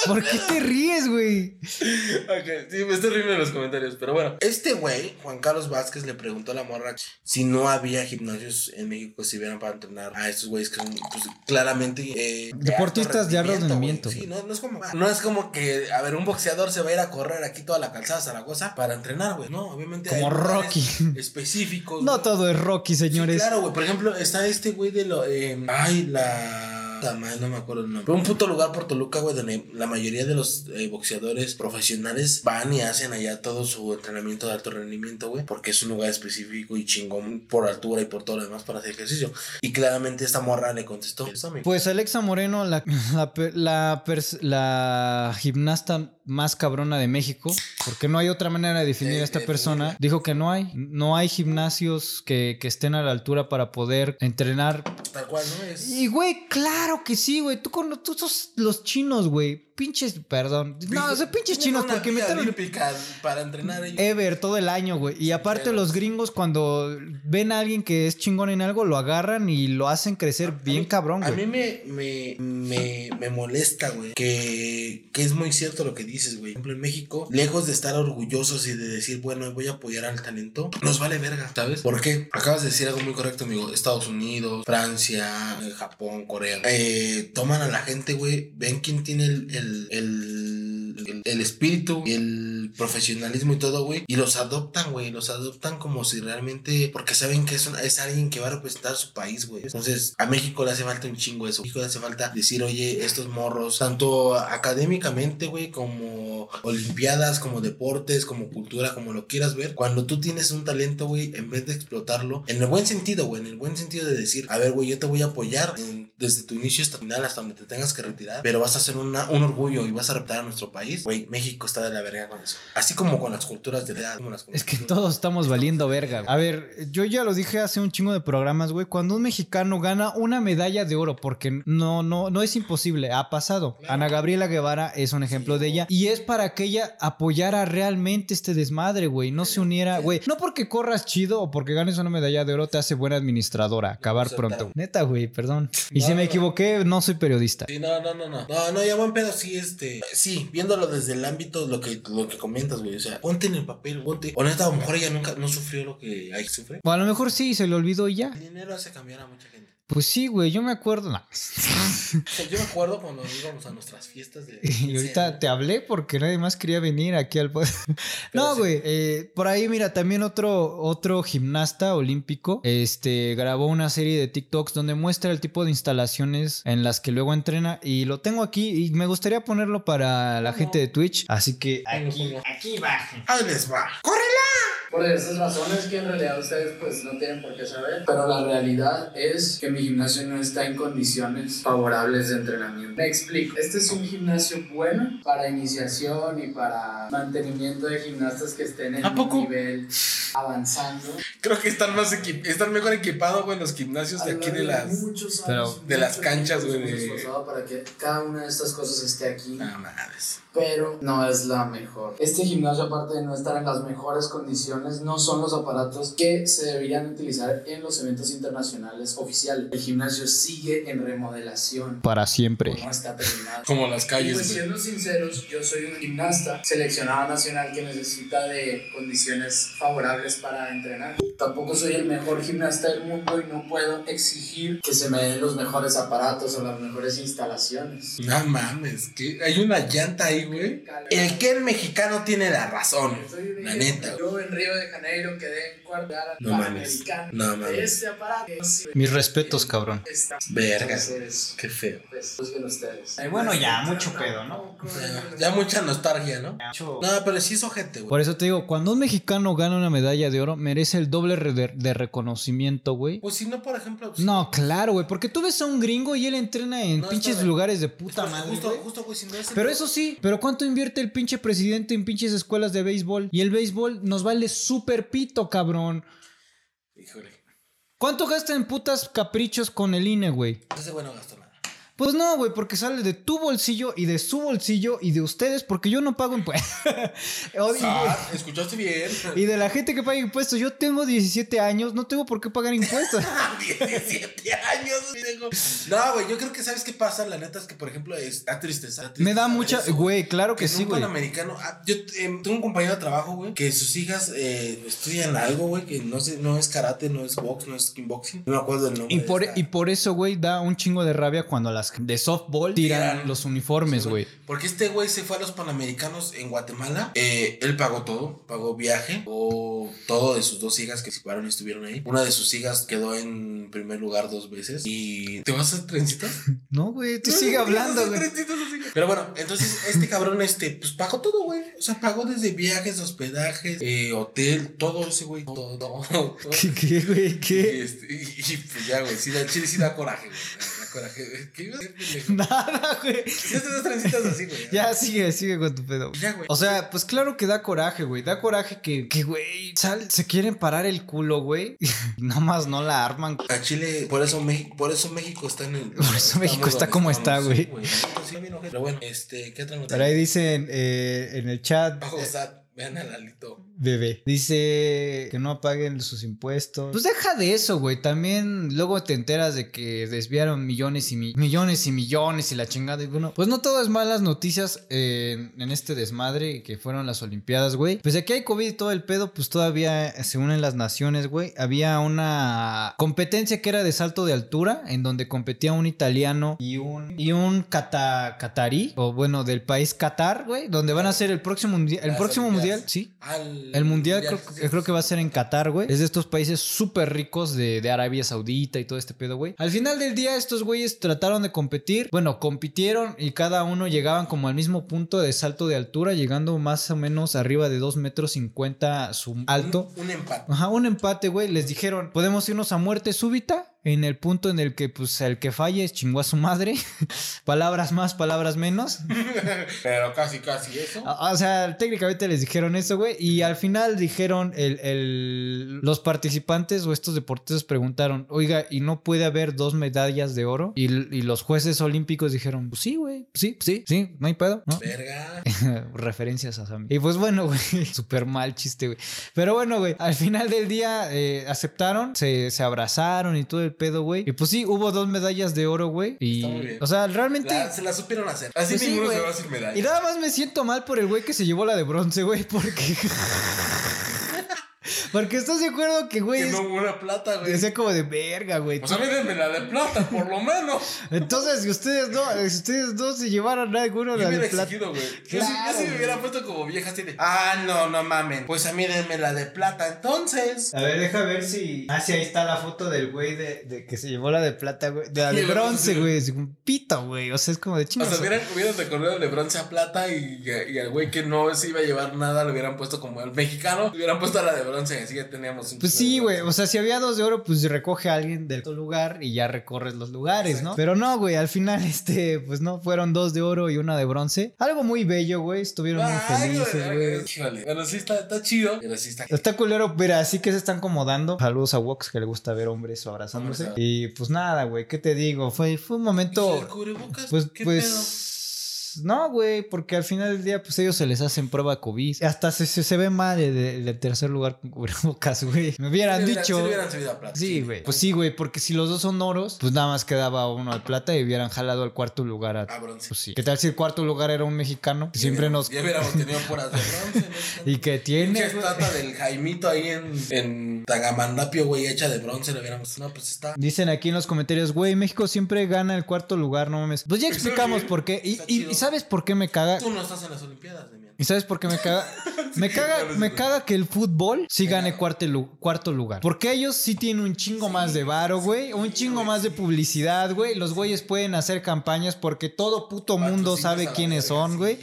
¿Por qué te ríes, güey? Ok, sí, me estoy riendo de los comentarios. Pero bueno, este güey, Juan Carlos Vázquez, le preguntó a la morra si no había gimnasios en México si hubieran para entrenar a estos güeyes que son, pues, claramente. Eh, Deportistas de alto rendimiento. Sí, no, no, es como, no es como que, a ver, un boxeador se va a ir a correr aquí toda la calzada Zaragoza para entrenar, güey. No, obviamente. Como Rocky. Específicos. No todo es Rocky, señores. Sí, claro, güey. Por ejemplo, está este güey de lo. Eh, ay, la. No me acuerdo el nombre. Pero un puto lugar por Toluca, güey, donde la mayoría de los eh, boxeadores profesionales van y hacen allá todo su entrenamiento de alto rendimiento, güey, porque es un lugar específico y chingón por altura y por todo lo demás para hacer ejercicio. Y claramente esta morra le contestó. Pues Alexa Moreno, la, la, la, la gimnasta más cabrona de México, porque no hay otra manera de definir a esta persona, dijo que no hay, no hay gimnasios que, que estén a la altura para poder entrenar. Tal cual, ¿no? Es... Y, güey, claro que sí, güey. Tú, con, tú sos los chinos, güey. Pinches, perdón. No, o sea, pinches chinos porque metieron para entrenar ellos. Ever todo el año, güey. Y aparte los gringos cuando ven a alguien que es chingón en algo, lo agarran y lo hacen crecer bien mí, cabrón, A güey. mí me, me, me, me molesta, güey, que, que es muy cierto lo que dices, güey. Por ejemplo, en México, lejos de estar orgullosos y de decir, bueno, voy a apoyar al talento, nos vale verga, ¿sabes? ¿Por qué? Acabas de decir algo muy correcto, amigo. Estados Unidos, Francia, eh, Japón, Corea. Eh, toman a la gente, güey, ven quién tiene el, el, el, el, espíritu el profesionalismo y todo, güey, y los adoptan, güey, los adoptan como si realmente, porque saben que es, es alguien que va a representar su país, güey. Entonces, a México le hace falta un chingo eso. A México le hace falta decir, oye, estos morros, tanto académicamente, güey, como olimpiadas, como deportes, como cultura, como lo quieras ver, cuando tú tienes un talento, güey, en vez de explotarlo, en el buen sentido, güey, en el buen sentido de decir, a ver, güey, yo te voy a apoyar desde tu inicio hasta el final, hasta donde te tengas que retirar, pero vas a ser una- un orgullo y vas a representar a nuestro país, güey, México está de la verga con eso. Así como con las culturas de edad. como las Es que todos estamos valiendo verga. güey. A ver, yo ya lo dije hace un chingo de programas, güey. Cuando un mexicano gana una medalla de oro, porque no, no, no es imposible, ha pasado. Ana Gabriela Guevara es un ejemplo de ella. Y es para que ella apoyara realmente este desmadre, güey. No se uniera, güey. No porque corras chido o porque ganes una medalla de oro te hace buena administradora. Acabar pronto. Neta, güey, perdón. Y si me no. equivoqué, no soy periodista. Sí, no, no, no, no. No, no, ya buen pedo, sí, este. Sí, viéndolo desde el ámbito, lo que, lo que comentas, güey. O sea, ponte en el papel, ponte. O neta, a lo mejor ella nunca no sufrió lo que ahí sufre. O a lo mejor sí, se le olvidó y ya. El dinero hace cambiar a mucha gente. Pues sí, güey, yo me acuerdo. no. Yo me acuerdo cuando íbamos a nuestras fiestas de. Y ahorita te hablé porque nadie más quería venir aquí al podcast. No, sí. güey. eh, por ahí, mira, también otro, otro gimnasta olímpico este, grabó una serie de TikToks donde muestra el tipo de instalaciones en las que luego entrena. Y lo tengo aquí y me gustaría ponerlo para la gente de Twitch. Así que aquí, aquí va. Ahí les va. Por esas razones que en realidad ustedes pues no tienen por qué saber. Pero la realidad es que mi gimnasio no está en condiciones favorables de entrenamiento. Me explico. Este es un gimnasio bueno para iniciación y para mantenimiento de gimnastas que estén en ¿A poco? un nivel avanzando. Creo que están más equip están mejor equipados, güey, los gimnasios de aquí de las. años, de las canchas, güey, de- para que cada una de estas cosas esté aquí No mames. Pero no es la mejor. Este gimnasio, aparte de no estar en las mejores condiciones, no son los aparatos que se deberían utilizar en los eventos internacionales oficiales. El gimnasio sigue en remodelación. Para siempre. No está terminado. Como las Y calles, pues siendo sinceros, yo soy un gimnasta seleccionado nacional que necesita de condiciones favorables para entrenar. Tampoco soy el mejor gimnasta del mundo y no puedo exigir que se me den los mejores aparatos o las mejores instalaciones. No mames, que hay una llanta ahí, güey. El que el mexicano tiene la razón. La neta. Yo en Río de Janeiro quedé en cuarto No mames. panamericano. No mames. Este aparato. Mis respetos, cabrón. Verga. Qué feo. pues, ustedes. Eh, bueno, ya, mucho pedo, ¿no? Ya, ya mucha nostalgia, ¿no? No, pero sí es ojete, güey. Por eso te digo, cuando un mexicano gana una medalla de oro, merece el doble de, de reconocimiento, güey. Pues si no, por ejemplo. pues, No, claro, güey, porque tú ves a un gringo y él entrena en No, pinches lugares de puta madre. Justo, güey. justo, güey, si no es el- Pero eso sí, pero ¿cuánto invierte el pinche presidente en pinches escuelas de béisbol? Y el béisbol nos vale súper pito, cabrón. Híjole. ¿Cuánto gasta en putas caprichos con el INE, güey? Ese güey no gastó nada. Pues no, güey, porque sale de tu bolsillo y de su bolsillo y de ustedes, porque yo no pago impuestos. Ah, ¿Escuchaste bien? y de la gente que paga impuestos, yo tengo 17 años, no tengo por qué pagar impuestos. 17 años. No, güey, yo creo que sabes qué pasa. La neta es que, por ejemplo, es da tristeza. da Me da tristeza mucha, güey, claro que sí, güey. panamericano. ah, yo eh, tengo un compañero de trabajo, güey, que sus hijas eh, estudian algo, güey, que no sé, no es karate, no es box, no es kickboxing. No me acuerdo del nombre. Y por, y por eso, güey, da un chingo de rabia cuando las de softball tiran los uniformes, güey. Porque este güey se fue a los Panamericanos en Guatemala. Eh, él pagó todo. Pagó viaje. Pagó todo de sus dos hijas que participaron y estuvieron ahí. Una de sus hijas quedó en primer lugar dos veces. Y. ¿Te vas a hacer trencitas? No, güey, tú sigue hablando, güey. Pero bueno, entonces este cabrón, este, pues pagó todo, güey. O sea, pagó desde viajes, hospedajes, eh, hotel, todo ese, güey. Todo, todo, todo. ¿Qué, qué, güey? Y, ¿Qué? este, y, y, pues ya, güey. Sí, da, chile sí da coraje, güey. Coraje. ¿Qué iba a hacer? Nada, güey. Ya te trencitas así, güey. Ya sigue, sigue con tu pedo. Ya, güey. O sea, pues claro que da coraje, güey. Da coraje que, que güey, sal- se quieren parar el culo, güey. Nada más no la arman. A Chile, por eso México, por eso México está en el. Por eso México está como está, güey. Pero bueno, este, ¿qué otra nota? Por ahí dicen eh, en el chat. Bajo SAT, vean a Lalito. Bebé. Dice que no paguen sus impuestos. Pues deja de eso, güey. También luego te enteras de que desviaron millones y mi- millones y millones y la chingada. Y bueno, pues no todo es malas noticias eh, en, en este desmadre que fueron las Olimpiadas, güey. Pues aquí hay COVID y todo el pedo, pues todavía se unen las naciones, güey. Había una competencia que era de salto de altura, en donde competía un italiano y un, y un cata, catarí, o bueno, del país Qatar, güey, donde van a hacer el próximo, mundi- el Las próximo mundial, sí. Al El mundial creo, sí, creo que va a ser en Qatar, güey. Es de estos países súper ricos de, de Arabia Saudita y todo este pedo, güey. Al final del día, estos güeyes trataron de competir. Bueno, compitieron y cada uno llegaban como al mismo punto de salto de altura, llegando más o menos arriba de 2 metros 50 su alto. Un, un empate. Ajá, un empate, güey. Les dijeron, podemos irnos a muerte súbita. En el punto en el que, pues, el que falle es chingó a su madre. palabras más, palabras menos. Pero casi, casi eso. Ah, O sea, técnicamente les dijeron eso, güey. Y al final dijeron, el, el- los participantes o estos deportistas preguntaron, oiga, ¿y no puede haber dos medallas de oro? Y, y los jueces olímpicos dijeron, pues sí, güey, sí, sí, sí, no hay pedo, ¿no? Verga. Referencias a Sammy. Y pues bueno, güey, súper mal chiste, güey. Pero bueno, güey, al final del día eh, aceptaron, se, se abrazaron y todo el pedo, güey. Y pues sí, hubo dos medallas de oro, güey. Y, Está muy bien. o sea, realmente... La- se la supieron hacer. Así Pues ninguno se va sin medalla. Y nada más me siento mal por el güey que se llevó la de bronce, güey, porque. porque estás de acuerdo que, güey, Que no hubo una plata, güey. decía como de verga, güey. O sea, mírenme la de plata, por lo menos. Entonces, si ustedes no, si ustedes dos se llevaron alguno Yo la hubiera de plata. exigido, güey. Yo sí- Yo, Claro, sí me hubiera puesto como vieja así de. Ah, no, no mamen. Pues a mí denme la de plata, entonces. A ver, deja ver si. Ah, sí, ahí está la foto del güey de, de que se llevó la de plata, güey. De la de bronce, güey. Es un pito, güey. O sea, es como de O chingados. sea, hubieran, hubieran recorrido de bronce a plata y, y al güey que no se iba a llevar nada le hubieran puesto como al mexicano, le hubieran puesto la de bronce y así ya teníamos un Pues sí, güey. O sea, si había dos de oro, pues recoge a alguien del otro lugar y ya recorres los lugares, ¿no? Pero no, güey. Al final, este, pues no, fueron dos de oro y una de bronce. Algo muy bello, güey. Estuvieron muy felices, güey, híjole. Bueno, sí está, está chido, pero sí está. Está culero, pero así que se están acomodando. Saludos a Wox, que le gusta ver hombres abrazándose. Hombre, Y pues nada, güey, ¿qué te digo? Fue, fue un ¿Y momento. el cubrebocas? Pues, ¿Qué pues. No, güey, porque al final del día, pues ellos se les hacen prueba COVID. Hasta se, se, se ve mal el, el- tercer lugar con cubrebocas, güey. Me hubieran Sí le hubieran- dicho. sí hubieran subido a plata. Sí, güey. Pues sí, güey, porque si los dos son oros, pues nada más quedaba uno al plata y hubieran jalado al cuarto lugar a. A bronce. Pues sí. ¿Qué tal si el cuarto lugar era un mexicano? Que siempre nos. Ya hubiéramos tenido puras de bronce. ¿no? Y que tiene. Estatua del Jaimito ahí en, en Tagamandapio, güey, hecha de bronce, le hubiéramos. No, pues está. Dicen aquí en los comentarios, güey, México siempre gana el cuarto lugar, no mames. Pues ya Está explicamos por qué. Y, y ¿sabes por qué me caga? Tú no estás en las Olimpiadas, Demian. ¿Y sabes por qué me caga? Me caga, claro, me caga que el fútbol sí gane cuarto, lu- cuarto lugar. Porque ellos sí tienen un chingo más de varo, güey. Un chingo más de publicidad, güey. Los güeyes pueden hacer campañas porque todo puto mundo sabe quiénes verga, son, güey.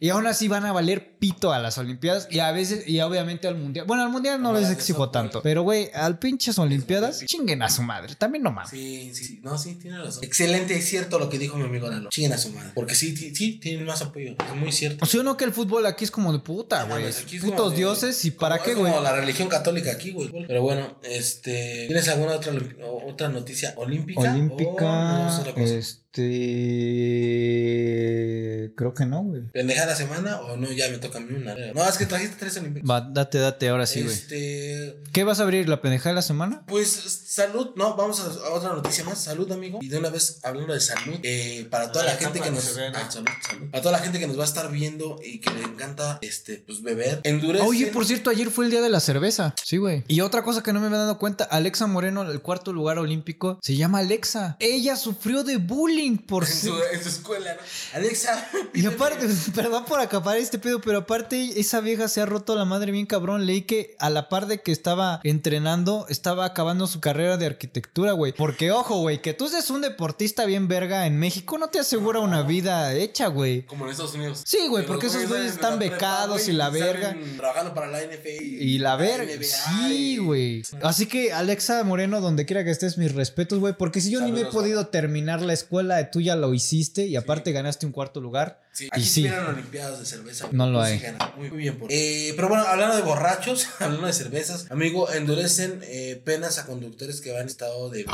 Y aún así van a valer pito a las Olimpiadas y a veces, y obviamente al Mundial. Bueno, al Mundial no les exijo tanto. Pero, güey, al pinches Olimpiadas, chinguen a su madre. También no mames. Sí, sí, sí. No, sí, tiene razón. Excelente, es cierto lo que dijo mi amigo Lalo. Chinguen a su madre. Porque sí, sí, tienen más apoyo. Es muy cierto. O sea, no que el fútbol aquí es como de puta, güey. mames, aquí es como Putos de- dioses y para qué, güey. Como la religión católica aquí, güey. Pero bueno, este. ¿Tienes alguna otra, otra noticia olímpica? Olímpica. O no es otra cosa? Este. Creo que no, güey. ¿Pendeja la semana o no? Ya me toca a mí una. No, es que trajiste tres olímpicos. Va, date, date, ahora sí, güey. Este. ¿Qué vas a abrir? ¿La pendeja de la semana? Pues salud, no, vamos a, a otra noticia más. Salud, amigo. Y de una vez hablando de salud, eh, para toda Ah, la gente que nos. Ah, salud, salud. Para toda la gente que nos va a estar viendo y que le encanta, este, pues beber. Endurece. Oye, por cierto, ayer fue el día de la cerveza. Sí, güey. Y otra cosa que no me había dado cuenta, Alexa Moreno, el cuarto lugar olímpico, se llama Alexa. Ella sufrió de bullying por En su, en su escuela, ¿no? Alexa. Y aparte, perdón por acaparar este pedo, pero aparte esa vieja se ha roto la madre bien cabrón. Leí que a la par de que estaba entrenando, estaba acabando su carrera de arquitectura, güey. Porque ojo, güey, que tú seas un deportista bien verga en México no te asegura una vida hecha, güey. Como en Estados Unidos. Sí, güey, Que porque esos güeyes están becados y la verga. Trabajando para la NFL. Y la verga. Sí, güey. Así que, Alexa Moreno, donde quiera que estés, mis respetos, güey. Porque si yo ni me he podido terminar la escuela, tú ya lo hiciste y aparte ganaste un cuarto lugar. Sí, aquí sí. olimpiadas de cerveza. No lo Pues hay. Muy, muy bien. por- Eh, pero bueno, hablando de borrachos, hablando de cervezas, amigo, endurecen eh, penas a conductores que van en estado de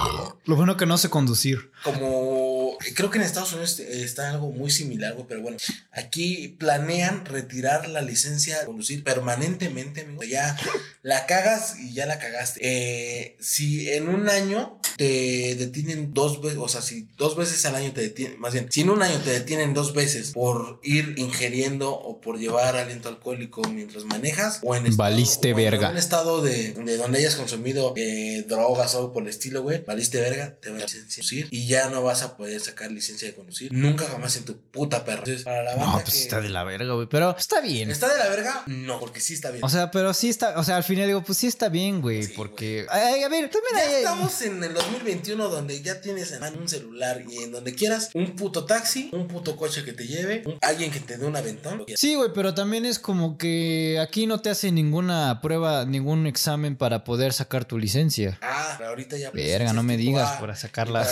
Lo bueno que no sé conducir. como creo que en Estados Unidos eh, está algo muy similar, güey, pero bueno, aquí planean retirar la licencia de conducir permanentemente, amigo. Ya la cagas y ya la cagaste. Eh, si en un año te detienen dos veces, o sea, si dos veces al año te detienen, más bien, si en un año te detienen dos veces por ir ingiriendo o por llevar aliento alcohólico mientras manejas, o en estado- Valiste o en verga. algún estado de, de donde hayas consumido eh, drogas o algo por el estilo, güey, valiste verga, te vas a conducir y ya no vas a poder sacar licencia de conducir nunca jamás en tu puta perra. Entonces, para la banda No, pues que está de la verga, güey. Pero está bien. está de la verga, no, porque sí está bien. O sea, pero sí está, o sea, al final digo, pues sí está bien, güey, Sí, porque... Ay, a ver, también ya hay... estamos en el 2021 donde ya tienes en un celular y en donde quieras un puto taxi, un puto coche que te lleve, alguien que te dé un aventón. Sí, güey, pero también es como que aquí no te hacen ninguna prueba, ningún examen para poder sacar tu licencia. Ah, pero ahorita ya. pues, Verga, no me digas A, para sacarla.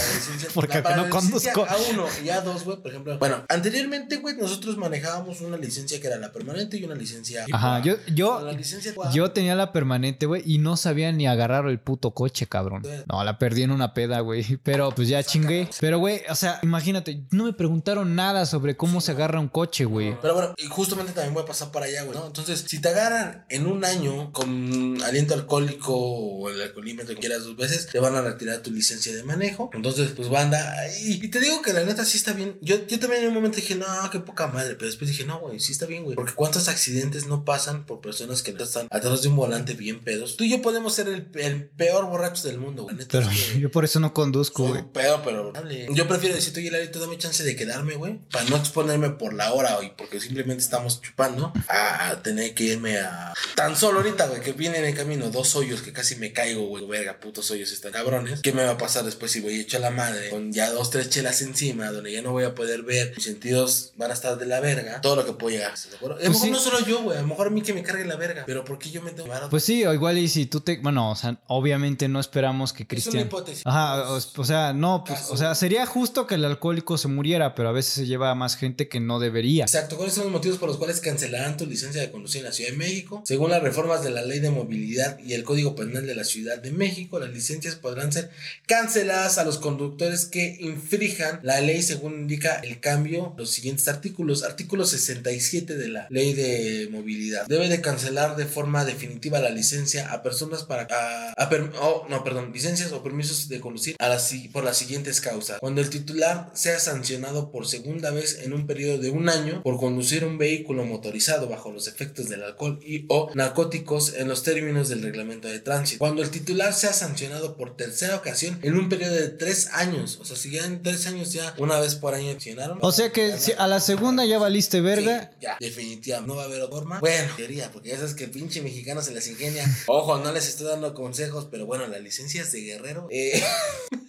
Porque para no la conduzco. A1 y A2, güey, por ejemplo. Bueno, anteriormente, güey, nosotros manejábamos una licencia que era la permanente y una licencia. Ajá, A. yo, yo, la licencia A, yo tenía la permanente, güey, y no sabía ni agarrar el puto coche, cabrón. No, la perdí en una peda, güey. Pero pues ya chingué. Pero, güey, o sea, imagínate, no me preguntaron nada sobre cómo se agarra un coche, güey. Pero bueno, y justamente también voy a pasar para allá, güey, ¿no? Entonces, si te agarran en un año con aliento alcohólico o el alcoholímetro que quieras dos veces, te van a retirar tu licencia de manejo. Entonces, pues banda, ahí. Y te digo que la neta sí está bien. Yo, yo también en un momento dije, no, qué poca madre. Pero después dije, no, güey, sí está bien, güey. Porque cuántos accidentes no pasan por personas que están atrás de un volante bien pedos. Tú y yo podemos ser el, el peor borracho del mundo, güey. Pero es que- yo por eso no conduzco, güey. pedo, pero dale. Yo prefiero decir, oye, Larito, dame chance de quedarme, güey. Para no exponerme por la hora hoy, porque simplemente estamos chupando. A tener que irme a. Tan solo ahorita, güey, que viene en el camino dos hoyos que casi me caigo, güey. Verga, putos hoyos están cabrones. ¿Qué me va a pasar después si voy hecho a la madre? Con ya dos, tres chelas encima, donde ya no voy a poder ver. Mis sentidos van a estar de la verga. Todo lo que puedo llegar. ¿estás de acuerdo? a lo Pues mejor sí. no solo yo, güey. A lo mejor a mí que me cargue la verga. Pero ¿por qué yo me tengo que Pues sí, o igual y si tú te... Bueno, o sea, obviamente no esperamos que Es una Cristian... hipótesis. Ajá, o, o sea, no, pues, Caso. o sea, sería justo que el alcohólico se muriera, pero a veces se lleva a más gente que no debería. Exacto, ¿cuáles son los motivos por los cuales cancelarán tu licencia de conducir en la Ciudad de México? Según las reformas de la Ley de Movilidad y el Código Penal de la Ciudad de México, las licencias podrán ser canceladas a los conductores que infrijan la ley según indica el cambio los siguientes artículos. Artículo 67 de la Ley de Movilidad. Debe de cancelar de forma definitiva la licencia a personas para... A, oh, no, perdón, licencias o permisos de conducir a por las siguientes causas. Cuando el titular sea sancionado por segunda vez en un periodo de un año por conducir un vehículo motorizado bajo los efectos del alcohol y o narcóticos en los términos del reglamento de tránsito. Cuando el titular sea sancionado por tercera ocasión en un periodo de tres años. O sea, si ya en tres años ya una vez por año sancionaron. O sea que si a la segunda ya valiste verga. Sí, ya, definitivamente. No va a haber forma. Bueno, teoría, porque ya sabes que pinche mexicano se las ingenia. Ojo, no les estoy dando consejos, pero bueno, las licencias de guerrero. Eh,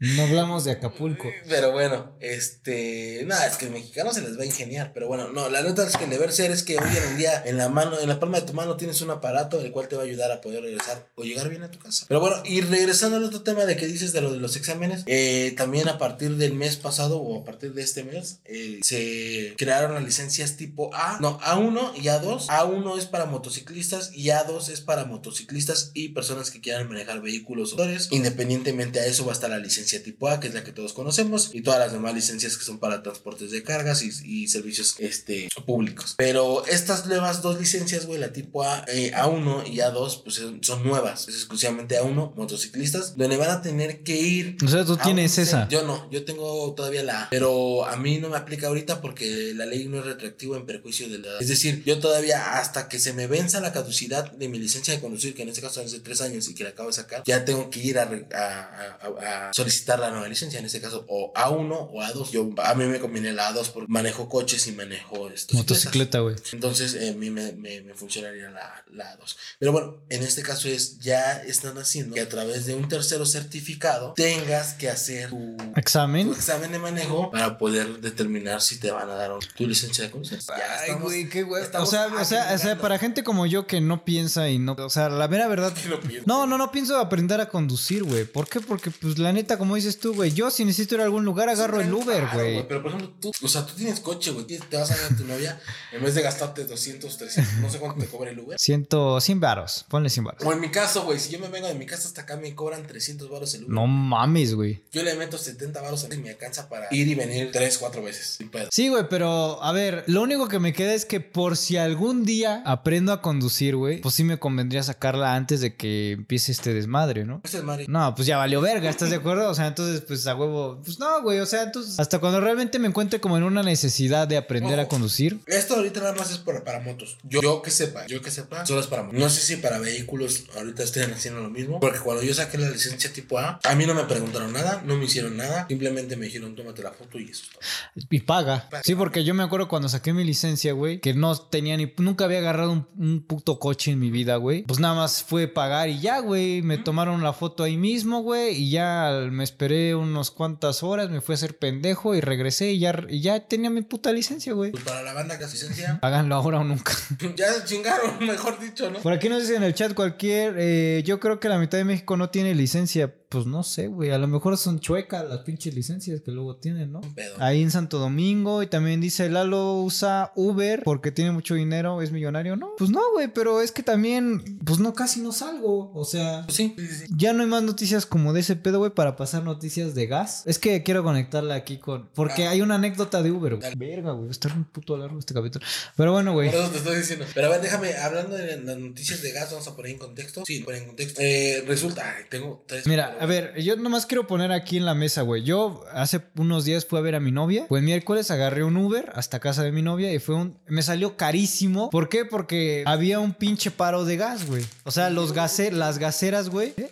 No hablamos de Acapulco. pero bueno, este. Nada, es que el mexicano se les va a ingeniar. Pero bueno, no, la neta es que el deber ser es que hoy en día en la mano, en la palma de tu mano tienes un aparato el cual te va a ayudar a poder regresar o llegar bien a tu casa. Pero bueno, y regresando al otro tema de que dices de lo de los exámenes, eh, también a partir del mes pasado o a partir de este mes, eh, se crearon las licencias tipo A, no, A1 y A2. A1 es para motociclistas y A2 es para motociclistas y personas que quieran manejar vehículos o motores. Independientemente a eso va a estar la licencia tipo A, que es la que todos conocemos, y todas las demás licencias que son para transportes de cargas y, y servicios este, públicos. Pero estas nuevas dos licencias, güey, la tipo A, eh, A1 y A2, pues son- nuevas. Es exclusivamente A1, motociclistas, donde van a tener que ir O sea, tú a tienes esa. Yo no, yo tengo todavía la A, pero a mí no me aplica ahorita porque la ley no es retroactiva en perjuicio de la. Es decir, yo todavía hasta que se me venza la caducidad de mi licencia de conducir, que en este caso es de tres años y que la acabo de sacar, ya tengo que ir a, re- a- a- solicitar la nueva licencia, en este caso o A1 o A2. Yo, a mí me conviene la A2 porque manejo coches y manejo estos Motocicleta, güey. entonces, eh, a mí me, me- me funcionaría la, la 2. Pero bueno, en este caso es, ya están haciendo que a través de un tercero certificado tengas que hacer tu, Examen. tu examen de manejo para poder determinar si te van a dar tu licencia de conducir. Ay, güey, qué güey. O sea, o sea, o sea, para gente como yo que no piensa y no. O sea, la mera verdad. No, no, no pienso aprender a conducir, güey. ¿Por qué? Porque, pues, la neta, como dices tú, güey, yo si necesito ir a algún lugar, agarro el Uber, güey. Pero por ejemplo, tú, o sea, tú tienes coche, güey, te vas a ver a tu novia, en vez de gastarte 200, 300, no sé cuánto te cobra el Uber. Ciento, 100 varos. Ponle 100 varos. O en mi caso, güey, si yo me vengo de mi casa hasta acá me cobran 300 baros el Uber. No mames, güey. Yo le meto 70 baros y me alcanza para ir y venir 3, 4 veces. Sin pedo. Sí, güey, pero a ver, lo único que me queda es que por si algún día aprendo a conducir, güey, pues sí me convendría sacarla antes de que empiece este desmadre, ¿no? Ese es Mari. No, pues ya valió verga, ¿estás de acuerdo? O sea, entonces, pues a huevo. Pues no, güey, o sea, entonces, hasta cuando realmente me encuentre como en una necesidad de aprender a conducir. Esto ahorita nada más es para, para motos. Yo, yo que sepa, yo que sepa, solo es para motos. No sé si para vehículos ahorita estén haciendo lo mismo. Porque cuando yo saqué la licencia tipo A, a mí no me preguntaron nada, no me hicieron nada. Simplemente me dijeron, tómate la foto y eso es todo. Y paga. Paga. Sí, porque yo me acuerdo cuando saqué mi licencia, güey, que no tenía ni. Nunca había agarrado un, un puto coche en mi vida, güey. Pues nada más fue pagar y ya, güey. Me tomaron la foto ahí mismo, güey. Y ya me esperé unos cuantas horas, me fui a hacer pendejo y regresé y ya, y ya tenía mi puta licencia, güey. Pues para la banda que licencia, Háganlo ahora o nunca. ya chingaron, mejor dicho, ¿no? Por aquí nos dicen en el chat cualquier. eh, yo creo que la mitad de México no tiene licencia. Pues no sé, güey. A lo mejor son chuecas las pinches licencias que luego tienen, ¿no? Ahí en Santo Domingo. Y también dice Lalo usa Uber porque tiene mucho dinero, es millonario. No, pues no, güey. Pero es que también, pues no, casi no salgo. O sea. Pues sí, sí, sí. Ya no hay más noticias como de ese pedo, güey, para pasar noticias de gas. Es que quiero conectarla aquí con. Porque Ah. hay una anécdota de Uber, güey. Verga, güey. Estar un puto largo este capítulo. Pero bueno, güey. Por eso te estoy diciendo. Pero a ver, déjame, hablando de las noticias de gas, vamos a poner en contexto. Sí, poner en contexto. Eh, resulta, ay, tengo tres. Mira, a ver, yo nomás quiero poner aquí en la mesa, güey. Yo hace unos días fui a ver a mi novia. Pues miércoles agarré un Uber hasta casa de mi novia y fue un. Me salió carísimo. ¿Por qué? Porque había un pinche paro de gas, güey. O sea, los las gaseras, güey. ¿El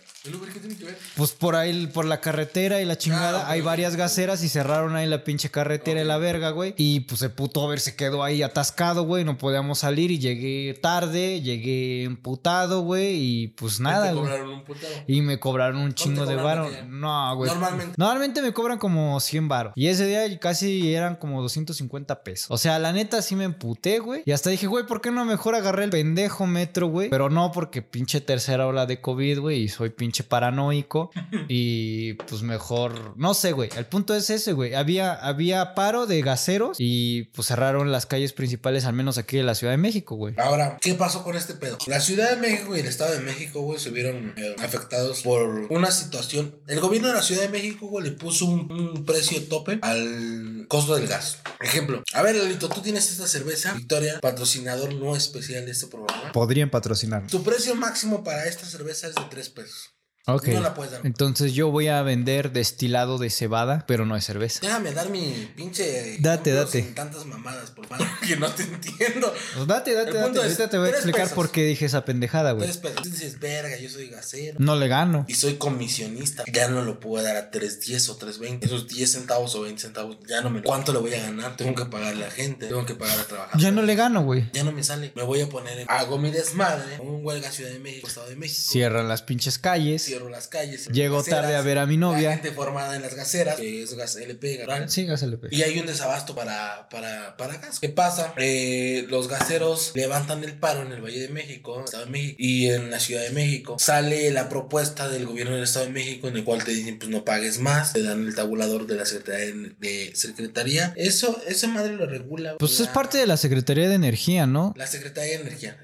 Qué tiene que ver? Pues por ahí, por la carretera y la chingada, Ah, ok, hay varias gaseras y cerraron ahí la pinche carretera y la verga, güey. Y pues el puto Uber se quedó ahí atascado, güey. No podíamos salir y llegué tarde, llegué emputado, güey. Y pues nada, güey. cobraron un putado. Y me cobraron un chingo de varo. No, güey. Normalmente. Normalmente me cobran como 100 varo. Y ese día casi eran como 250 pesos. O sea, la neta sí me emputé, güey. Y hasta dije, güey, ¿por qué no mejor agarré el pendejo metro, güey? Pero no porque pinche tercera ola de COVID, güey. Y soy pinche paranoico. y pues mejor, no sé, güey. El punto es ese, güey. Había, había paro de gaseros y pues cerraron las calles principales, al menos aquí de la Ciudad de México, güey. Ahora, ¿qué pasó con este pedo? La Ciudad de México y el Estado de México, güey, se vieron eh, afectados por una situación. El gobierno de la Ciudad de México, güey, le puso un, un precio tope al costo del gas. Ejemplo, a ver, Lolito, tú tienes esta cerveza, Victoria, patrocinador no especial de este programa. Podrían patrocinar. Tu precio máximo para esta cerveza es de 3 pesos. Ok. No la puedes dar. Entonces yo voy a vender destilado de cebada, pero no es cerveza. Déjame dar mi pinche. Date, date. Sin tantas mamadas, por favor. que no te entiendo. Pues date, date, date. es, Ahorita te voy a explicar pesos. por qué dije esa pendejada, güey. Tres pesos. Tú dices, verga, yo soy gasero. No le gano. Y soy comisionista. Ya no lo puedo dar a 3.10 o 3.20. Esos 10 centavos o 20 centavos, ya no me. ¿Cuánto le voy a ganar? Tengo que pagarle a la gente. Tengo que pagar a trabajar. Ya no le gano, güey. Ya no me sale. Me voy a poner en. Hago mi desmadre. Un huelga Ciudad de México, Estado de México. Cierran las pinches calles. Cierro las calles. Llego tarde a ver a mi novia. La gente formada en las gaseras, que es gas LP. Sí, gas LP. Y hay un desabasto para, para, para gas. ¿Qué pasa? Eh, los gaseros levantan el paro en el Valle de México, Estado de México, y en la Ciudad de México. Sale la propuesta del gobierno del Estado de México en el cual te dicen, pues no pagues más. Te dan el tabulador de la Secretaría de, Secretaría. Eso, esa madre lo regula. Pues la- es parte de la Secretaría de Energía, ¿no? la Secretaría de Energía.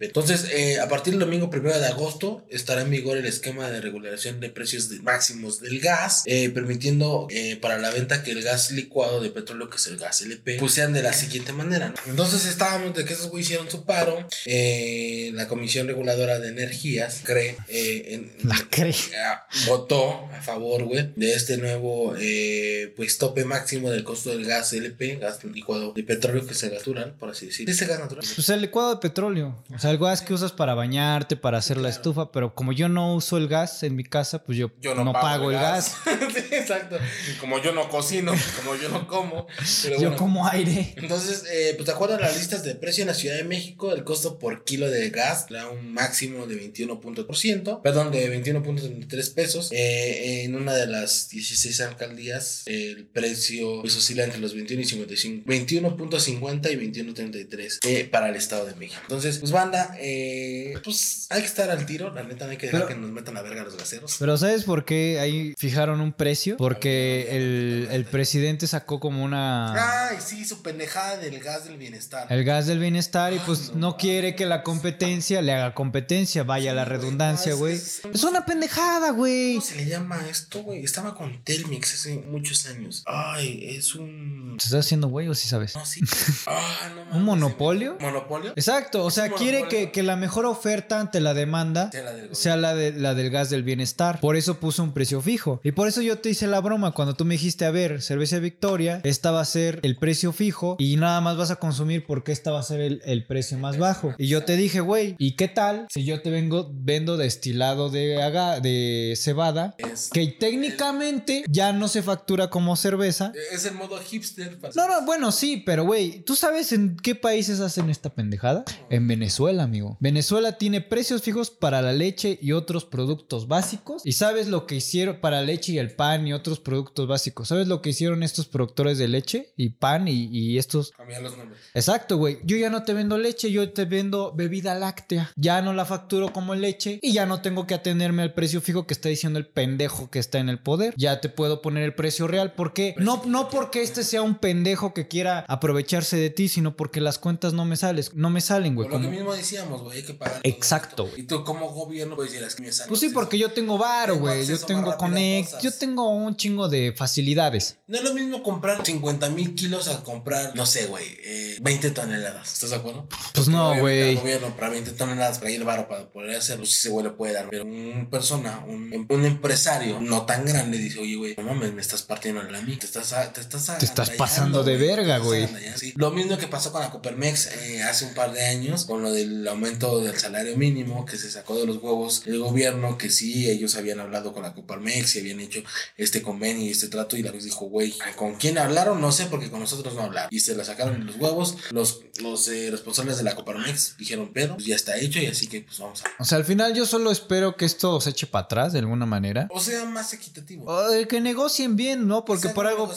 Entonces, eh, a partir del domingo primero de agosto estará en vigor el esquema de regulación de precios de- máximos del gas, eh, permitiendo eh, para la venta que el gas licuado de petróleo, que es el gas LP, pues sean de la siguiente manera. ¿no? Entonces estábamos de que esos güeyes hicieron su paro, eh, la Comisión Reguladora de Energías, cree, eh, en- La votó a favor, güey, de este nuevo, eh, pues, tope máximo del costo del gas LP, gas licuado de petróleo, que es el gas natural, por así decir. Ese gas natural. Pues el licuado de petróleo. O sea, el gas que usas para bañarte, para hacer la estufa. Pero como yo no uso el gas en mi casa, pues yo, Yo no, pago, el gas. Sí, exacto. Como yo no cocino, como yo no como. Pero Yo bueno. como aire. Entonces, eh, pues de acuerdo a las listas de precio en la Ciudad de México, el costo por kilo de gas da un máximo de 21%, perdón, de 21.33 pesos. Eh, en una de las 16 alcaldías, el precio pues, oscila entre los 21 y 55, 21.50 y 21.33 eh, para el Estado de México. Entonces, pues banda, eh, pues hay que estar al tiro, la neta no hay que dejar Pero- que nos metan a verga los gaseros. Pero ¿sabes por qué ahí fijaron un precio? Porque el, el presidente sacó como una... Ay, sí, su pendejada del gas del bienestar. El gas del bienestar y Ay, pues no no quiere que la competencia le haga competencia, vaya la Sí, redundancia, güey. es- Es una pendejada, güey. ¿Cómo se le llama esto, güey? Estaba con Telmix hace muchos años. Ay, es un. ¿Te estás haciendo güey o sí sabes? No, sí. Ah, no mames, ¿Un monopolio? ¿Monopolio? Exacto, o sea, quiere que, que la mejor oferta ante la demanda Sea la del sea la, de, la del gas del bienestar. Por eso puso un precio fijo. Y por eso yo te hice la broma cuando tú me dijiste, a ver, cerveza Victoria, esta va a ser el precio fijo y nada más vas a consumir porque esta va a ser el, el precio más bajo. Y yo te dije, güey, ¿y qué tal si yo te vengo, vendo destilado de, aga- de cebada? Es, Que técnicamente ya no se factura como cerveza. es el modo hipster. No, no, bueno, sí, pero güey, ¿tú sabes en qué países hacen esta pendejada? En Venezuela, amigo. Venezuela tiene precios fijos para la leche y otros Ya, productos básicos y sabes lo que hicieron para leche y el pan y otros productos básicos. ¿Sabes lo que hicieron estos productores de leche y pan y, y estos? Cambiar los nombres. Exacto, güey. Yo ya no te vendo leche, yo te vendo bebida láctea. Ya no la facturo como leche y ya no tengo que atenerme al precio fijo que está diciendo el pendejo que está en el poder. Ya te puedo poner el precio real porque no, no porque este sea un pendejo que quiera aprovecharse de ti, sino porque las cuentas no me salen, no me salen, güey. Por lo que mismo decíamos, güey, hay que pagar. Exacto. Y tú como gobierno puedes decir, es que me sale. Pues sí, porque yo tengo Tengo güey. Yo tengo connect, yo tengo un chingo de facilidades. No es lo mismo comprar 50 mil kilos a comprar, no sé, güey, eh, 20 toneladas. ¿Estás de acuerdo? Pues no, güey. El gobierno para 20 toneladas, para ir varo para poder hacerlo, sí güey le puede dar. Pero una persona, un, un empresario no tan grande dice, oye, güey, no mames, me estás partiendo la mí. Te estás, a- te estás, Te estás pasando de verga, güey. sí. Lo mismo que pasó con la Copermex eh, hace un par de años, con lo del aumento del salario mínimo que se sacó de los huevos el gobierno, que sí, ellos habían hablado con la Coparmex y habían hecho este convenio y este trato y la vez dijo, güey, ¿con quién hablaron? No sé, porque con nosotros no hablaron. Y se la sacaron de los huevos. Los, los eh, responsables de la Coparmex dijeron, pero pues ya está hecho y así que pues vamos a... O sea, al final yo solo espero que esto se eche para atrás de alguna manera. O sea, más equitativo. O de que negocien bien, ¿no? Porque Exacto, por algo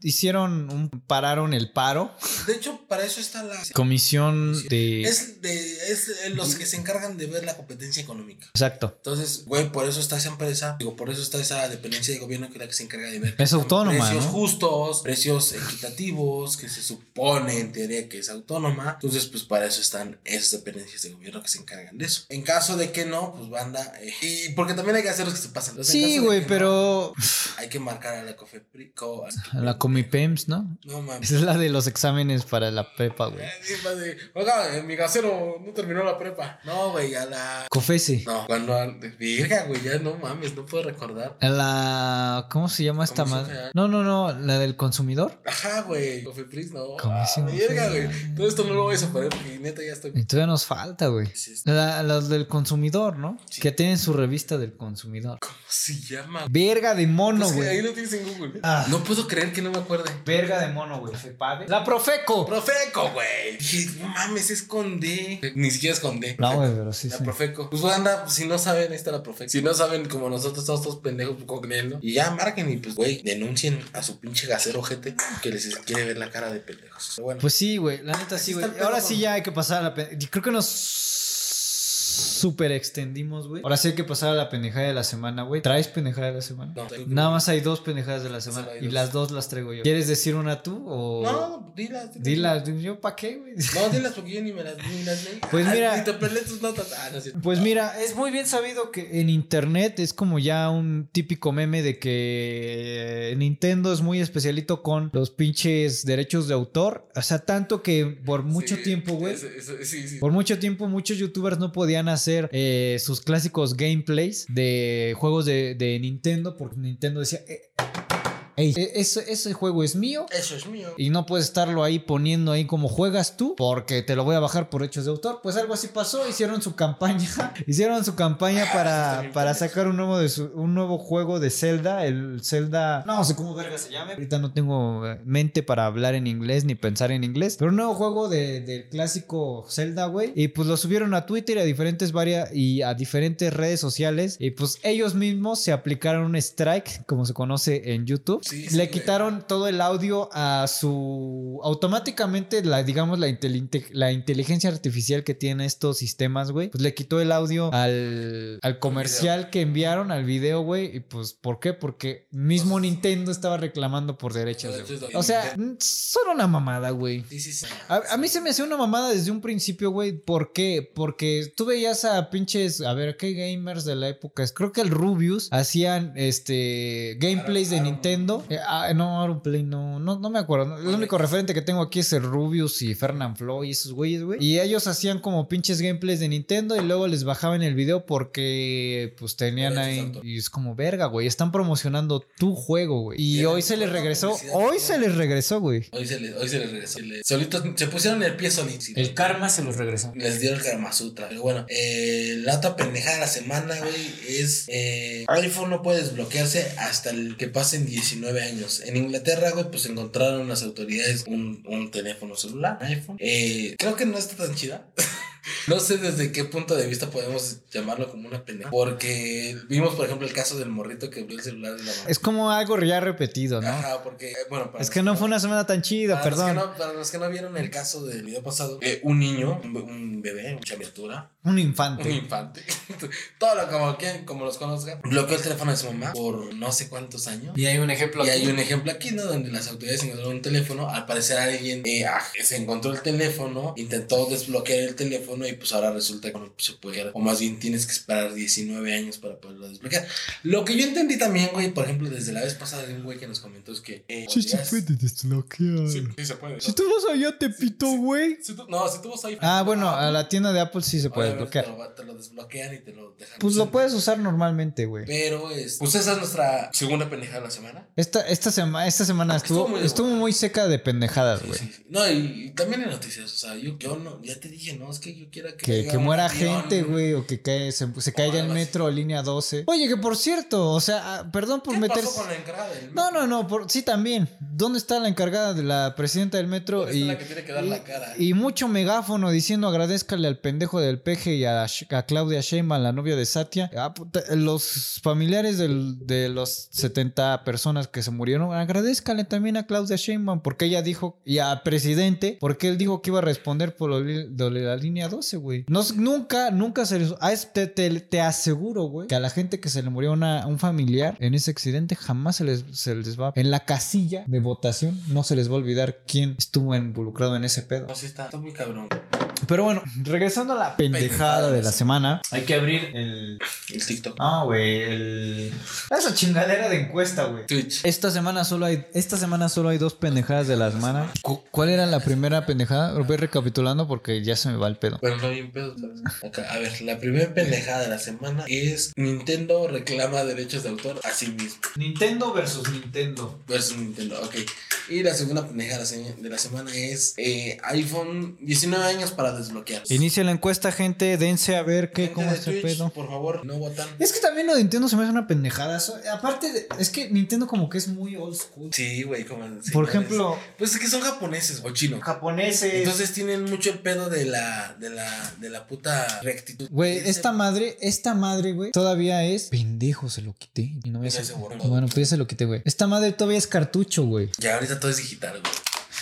hicieron un pararon el paro. De hecho, para eso está la... Comisión de Es, de, es eh, los que se encargan de ver la competencia económica. Exacto. Entonces, güey, por eso está esa empresa, digo, por eso está esa dependencia de gobierno que es la que se encarga de ver. Es autónoma, Precios ¿no? justos, precios equitativos, que se supone en teoría que es autónoma. Entonces, pues para eso están esas dependencias de gobierno que se encargan de eso. En caso de que no, pues banda. eh, y porque también hay que hacer los que se pasan. Entonces, Sí, güey, no, pero hay que marcar a la COFEPRI. co- a la Comipems, ¿no? No mames. Esa es la de los exámenes para la prepa, güey. Eh, Oiga, eh, mi gasero no terminó la prepa. No, güey, a la. Cofese. No, cuando. Virga, güey, ya no mames, no puedo recordar. La ¿cómo se llama esta madre? No, no, no, la del consumidor. Ajá, güey. Cofepris, no. Comisión Ah, verga, güey. Todo esto no lo voy a poner porque neta ya estoy. Y todavía nos falta, güey. Sí, sí. La- Las del consumidor, ¿no? Sí. Que tienen su revista del consumidor. ¿Cómo se llama? Verga de mono, Pues, güey. ahí lo tienes en Google. Ah. No puedo creer que no me acuerde. Verga de mono, güey. ¿Fepade? La Profeco. Profeco, güey. Dije, no mames, es con D. Ni siquiera es con D. No, güey, pero sí, La. Profeco. Pues anda, si no saben, ahí está la Profeco. Si no saben, como nosotros estamos todos pendejos con él, ¿no? Y ya marquen y pues, güey, denuncien a su pinche gasero ojete que les quiere ver la cara de pendejos. Bueno. Pues sí, güey. La neta sí, güey. Ahora con- sí ya hay que pasar a la. pe- Creo que nos super extendimos, güey. Ahora sí hay que pasar a la pendejada de la semana, güey. ¿Traes pendejada de la semana? No, Nada más hay dos pendejadas de la semana. Y las dos las traigo yo. ¿Quieres decir una tú o.? No, dilas. dilas. Dilas, yo para qué, güey. No, dilas porque yo ni me las, ni las leí. Pues Ah, mira. Ni te peleé tus notas. Ah, no cierto. Pues mira, es muy bien sabido que en internet es como ya un típico meme de que Nintendo es muy especialito con los pinches derechos de autor. O sea, tanto que por mucho Sí, tiempo, güey. sí, sí. Por mucho tiempo muchos youtubers no podían hacer eh, sus clásicos gameplays de juegos de, de Nintendo porque Nintendo decía, "Eh, "Ey, e- ese, ese juego es mío. Eso es mío. Y no puedes estarlo ahí poniendo ahí como juegas tú, porque te lo voy a bajar por hechos de autor. Pues algo así pasó, hicieron su campaña, hicieron su campaña para, para sacar un nuevo, de su- un nuevo juego de Zelda, el Zelda, no sé cómo verga se llame. Ahorita no tengo eh, mente para hablar en inglés ni pensar en inglés, pero un nuevo juego de- del clásico Zelda, güey. Y pues lo subieron a Twitter y a diferentes varias y a diferentes redes sociales. Y pues ellos mismos se aplicaron un strike, como se conoce en YouTube. Sí, sí, Le güey. quitaron todo el audio a su. Automáticamente, la, digamos, la, inteli- la inteligencia artificial que tiene estos sistemas, güey, pues le quitó el audio al, al comercial que enviaron al video, güey. Y pues, ¿por qué? Porque mismo Nintendo estaba reclamando por derechos de Derechos de- O sea, mm, son una mamada, güey. Sí, sí, sí. A, a mí se me hacía una mamada desde un principio, güey. ¿Por qué? Porque tú veías a pinches, a ver, ¿qué gamers de la época? Creo que el Rubius hacían este gameplays de Aaron- Eh, ah, no, no, no, no me acuerdo. El único referente que tengo aquí es el Rubius y Fernand Floyd y esos güeyes, güey. Y ellos hacían como pinches gameplays de Nintendo y luego les bajaban el video porque pues tenían ahí. Y es como verga, güey. Están promocionando tu juego, güey. Y hoy se les regresó. Hoy se les regresó, güey. Hoy se les, hoy se les regresó. Solitos, se pusieron el pie solitos. El karma se los regresó. Les dio el Karma Sutra. Pero bueno, eh, la otra pendejada de la semana, güey, es eh, iPhone no puede desbloquearse hasta el que pasen 19 años. En Inglaterra, güey, pues encontraron las autoridades un, un teléfono celular, iPhone. Eh, creo que no está tan chida. No sé desde qué punto de vista podemos llamarlo como una pendeja. Porque vimos, por ejemplo, el caso del morrito que abrió el celular de la mamá. Es como algo ya repetido, ¿no? Ajá, porque, eh, bueno, para Es que no fue una semana tan chida, para los que perdón. no- para los que no vieron el caso del video pasado, eh, un niño, un, be- un bebé, una criatura, Un un infante. infante, todo lo como, quien- como los conozcan, bloqueó el teléfono de su mamá por no sé cuántos años. Y hay un ejemplo Y aquí. hay un ejemplo aquí, ¿no? Donde las autoridades encontraron un teléfono. Al parecer alguien eh, ah, se encontró el teléfono, intentó desbloquear el teléfono y pues ahora resulta que no se puede. O más bien tienes que esperar 19 años para poderlo desbloquear. Lo que yo entendí también, güey, por ejemplo, desde la vez pasada de un güey que nos comentó es que... eh, podías- desbloquear. Sí, sí se puede. Si tú vas allá, te pito, güey. Si tú- no, si tú vas ahí... Ah, bueno, a la tienda de Apple sí se puede desbloquear. Te lo, te lo desbloquean y te lo dejan. Pues lo usar. puedes usar normalmente, güey. Pero, es, pues esa es nuestra segunda pendejada de la semana. Esta, esta, sema- esta semana Estuvo estuvo, muy estuvo muy seca de pendejadas, Sí, güey. sí, sí. No, y, y también en noticias, o sea, yo, yo no, ya te dije, no, es que yo quiera que... Que, que muera avión. gente, güey, o que cae- se, se caiga el metro, línea 12. Oye, que por cierto, o sea, ah, perdón por ¿Qué meterse. pasó con la encargada del No, metro? no, no, por, sí también. ¿Dónde está la encargada de la presidenta del metro? ¿Dónde está Y, la que tiene que dar y- la cara? y mucho megáfono diciendo agradezcale al pendejo del y a, Claudia Sheinbaum, la novia de Satia. Ah, los familiares de los 70 personas que se murieron, agradezcale también a Claudia Sheinbaum porque ella dijo, y a presidente, porque él dijo que iba a responder por la línea 12, güey. No, nunca, nunca se les... a este- te, te aseguro, güey, que a la gente que se le murió una- un familiar en ese accidente jamás se les, se les va... En la casilla de votación no se les va a olvidar quién estuvo involucrado en ese pedo. No, está, está muy cabrón. Pero bueno, regresando a la pendejada de la semana, hay que abrir el... El TikTok. Ah, güey, el... Esa chingadera de encuesta, güey. Twitch. Esta semana solo hay esta semana solo hay dos pendejadas de la semana. Cu- ¿Cuál era la primera pendejada? Lo voy recapitulando porque ya se me va el pedo. Bueno, no bien pedo, a ver, la primera pendejada de la semana es Nintendo reclama derechos de autor a sí mismo. Nintendo versus Nintendo. Versus Nintendo, ok. Y la segunda pendejada de la se- de la semana es eh, iPhone 19 años para desbloquear. Inicia la encuesta, gente, dense a ver qué Gente cómo de está el Twitch, pedo. Por favor, no votan. Es que también lo de Nintendo se me hace una pendejada. Aparte, de- es que Nintendo como que es muy old school. Sí, güey, como. sí, Por no, ejemplo, es- Pues es que son japoneses o chinos. japoneses. Entonces tienen mucho el pedo de la, de la, de la puta rectitud. Güey, esta madre, esta madre, güey, todavía es. Pendejo, se lo quité. Y no se borró. Bueno, pues ya se lo quité, güey. Esta madre todavía es cartucho, güey. Ya ahorita todo es digital, güey.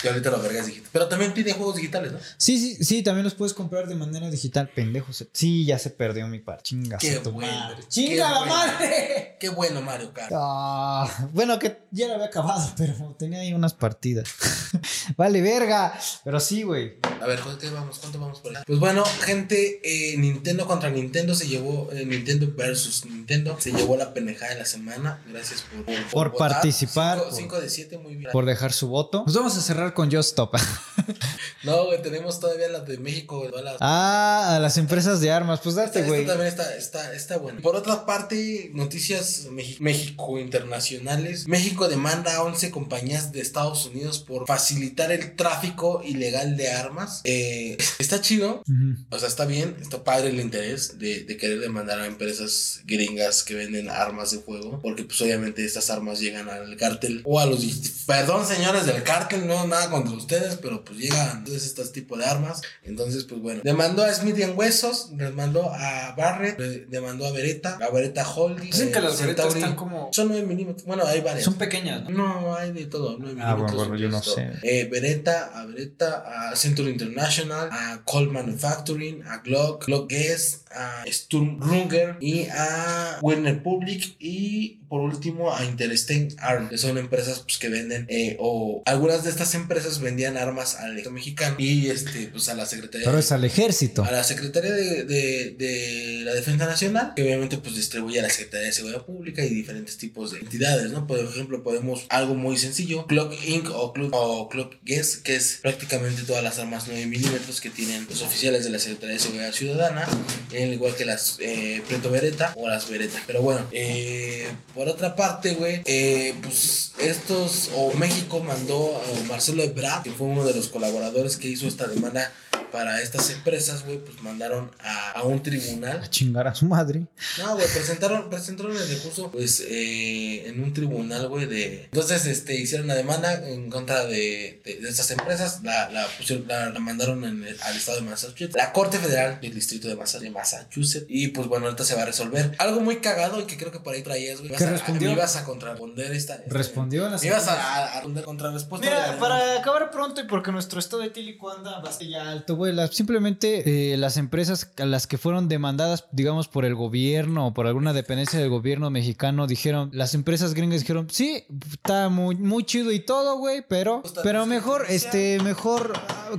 Ya ahorita la verga es digital. Pero también tiene juegos digitales, ¿no? Sí, sí, sí, también los puedes comprar de manera digital, pendejo. Sí, ya se perdió mi par. Chinga, Qué tu bueno, madre. qué ¡Chinga la bueno. madre! Qué bueno, Mario Kart. Ah, bueno, que ya lo había acabado, pero tenía ahí unas partidas. vale, verga. Pero sí, güey. A ver, ¿cuánto vamos? ¿Cuánto vamos por ahí? Pues bueno, gente, eh, Nintendo contra Nintendo se llevó, eh, Nintendo versus Nintendo, se llevó la pendejada de la semana. Gracias por, Por participar, por- 5 de 7, muy bien. Por dejar su voto. Pues vamos a cerrar con Just Stop. No, güey, tenemos todavía las de México, güey, todas las- ah, a las empresas de armas. Pues Esta, date, esta güey. también está, está, está bueno. Por otra parte, noticias México internacionales. México demanda a 11 compañías de Estados Unidos por facilitar el tráfico ilegal de armas. Eh, está chido. O sea, está bien, está padre el interés de, de querer demandar a empresas gringas que venden armas de fuego, porque pues obviamente estas armas llegan al cártel o a los... Perdón señores del cártel, no nada contra ustedes, pero pues llegan todos estos tipos de armas. Entonces, pues bueno, demandó a Smith Wessos, demandó a Barrett, le- demandó a Beretta, a Beretta Holding. Dicen que eh, las Beretta Centauri. están como- Son 9 milímetros, bueno, hay varias. Son pequeñas, ¿no? No, hay de todo. 9 Ah, bueno, milímetros, bueno, yo no sé. Eh, Beretta, a Beretta, a Century International, a Colt Manufacturing, a Glock, Glock Guess, a Sturm Runger y a Werner Public y por último a Interstein Arm, que son empresas pues, que venden eh, o algunas de estas empresas vendían armas al ejército mexicano y este pues a la Secretaría Pero es al ejército. a la Secretaría de, de- de la Defensa Nacional, que obviamente pues distribuye a la Secretaría de Seguridad Pública y diferentes tipos de entidades, ¿no? Por ejemplo, podemos algo muy sencillo, Clock Inc. o Clock, o Clock Guess, que es prácticamente todas las armas 9 milímetros que tienen los oficiales de la Secretaría de Seguridad Ciudadana, al igual que las eh, Preto Beretta o las Beretta. Pero bueno, eh, por otra parte, güey, eh, pues estos, o México mandó a Marcelo Ebrard, que fue uno de los colaboradores que hizo esta demanda para estas empresas, güey, pues mandaron a, a un tribunal. A chingar a su madre. No, güey, presentaron, presentaron el recurso, pues, eh, en un tribunal, güey, de... Entonces, este, hicieron la demanda en contra de, de, de estas empresas, la, la, pusieron- la, la mandaron en el- al estado de Massachusetts, la Corte Federal del Distrito de Massa- de Massachusetts, y pues, bueno, ahorita se va a resolver. Algo muy cagado y que creo que por ahí traías, güey. ¿Qué Ibas a- respondió? Ibas a contrarresponder esta... esta- Respondió a la ibas a, a, a responder contrarrespuesta. Mira, para acabar pronto y porque nuestro estado etílico anda bastante ya alto, güey, simplemente eh, las empresas a las que fueron demandadas, digamos, por el gobierno o por alguna dependencia del gobierno mexicano, dijeron, las empresas gringas dijeron, sí, está muy, muy chido y todo, güey, pero, pero mejor, este, mejor,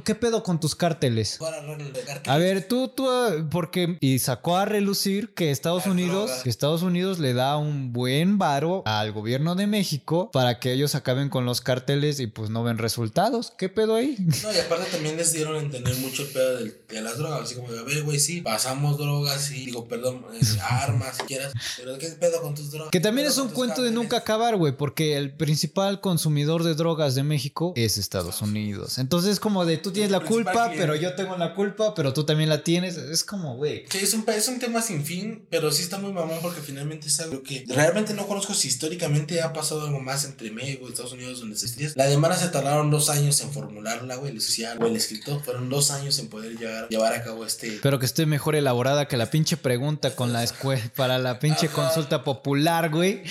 ¿qué pedo con tus cárteles? A ver, tú, tú, ah, porque, y sacó a relucir que Estados Unidos, que Estados Unidos le da un buen varo al gobierno de México para que ellos acaben con los carteles y pues no ven resultados. ¿Qué pedo ahí? No, y aparte también les dieron a entender mucho el pedo del- de, las drogas. Así como, a ver, güey, sí, pasamos drogas y digo, perdón, armas si quieras. Pero ¿qué pedo con tus drogas? Que también ¿Qué es un cuento de nunca acabar, güey, porque el principal consumidor de drogas de México es Estados Unidos. Entonces es como de tú tienes la culpa, pero yo tengo la culpa, pero tú también la tienes. Es como, güey. Sí, es un, es un tema sin fin, pero sí está muy mamón porque finalmente es algo que realmente no conozco si históricamente ha pasado algo más entre México y Estados Unidos donde se. La demanda se tardaron dos años en formularla, güey, el social o el escritor. Fueron dos años en poder llevar, llevar a cabo este... Pero que esté mejor elaborada que la pinche pregunta con la escuela para la pinche Ajá. consulta popular, güey.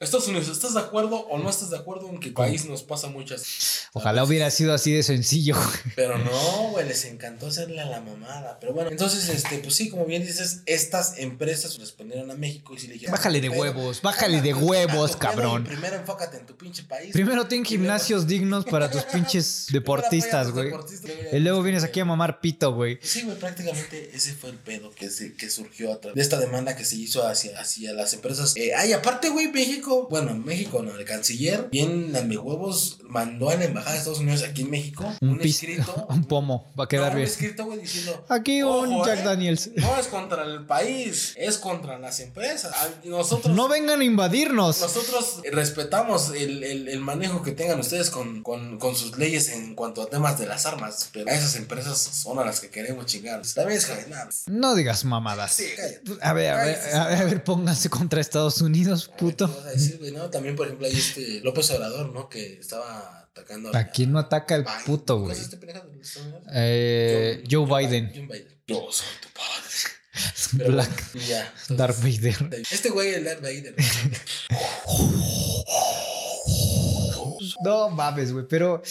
Estados Unidos, ¿estás de acuerdo o no estás de acuerdo en que el país nos pasa muchas... Ojalá hubiera sido así de sencillo. güey. Pero no, güey, les encantó hacerle a la mamada. Pero bueno, entonces, este, pues sí, como bien dices, estas empresas respondieron a México y si le dijeron. Bájale de "Pero, huevos, bájale de huevos, cabrón". Primero enfócate en tu pinche país. Primero ten gimnasios dignos para tus pinches deportistas, güey. Y luego vienes aquí a mamar pito, güey. Sí, güey, prácticamente ese fue el pedo que, se, que surgió a través de esta demanda que se hizo hacia, hacia las empresas. Eh, ay, aparte, güey, México, bueno, México no, el canciller, bien huevos mandó a la embajada de Estados Unidos aquí en México un, escrito. un pomo, va a quedar no, bien. Un escrito, güey, diciendo. Aquí un "Ojo, Jack eh, Daniels. No es contra el país, es contra las empresas. Nosotros. No vengan a invadirnos. Nosotros respetamos el, el- el manejo que tengan ustedes con, con- con sus leyes en cuanto a temas de las armas, pero a esas empresas son a las que queremos chingar. También es nada. No digas mamadas. Sí, cállate. A ver, a ver, a ver, a ver, pónganse contra Estados Unidos, puto. ¿Qué vas a decir, güey, no? También, por ejemplo, hay este López Obrador, ¿no? Que estaba atacando ¿A quién no ataca el Biden. puto, ¿Cómo güey? es este? Eh, Joe Biden. Joe Biden. Yo soy tu padre. Pero Black bueno, ya. entonces, Darth Vader. Este güey, el Darth Vader. No mames, güey, pero.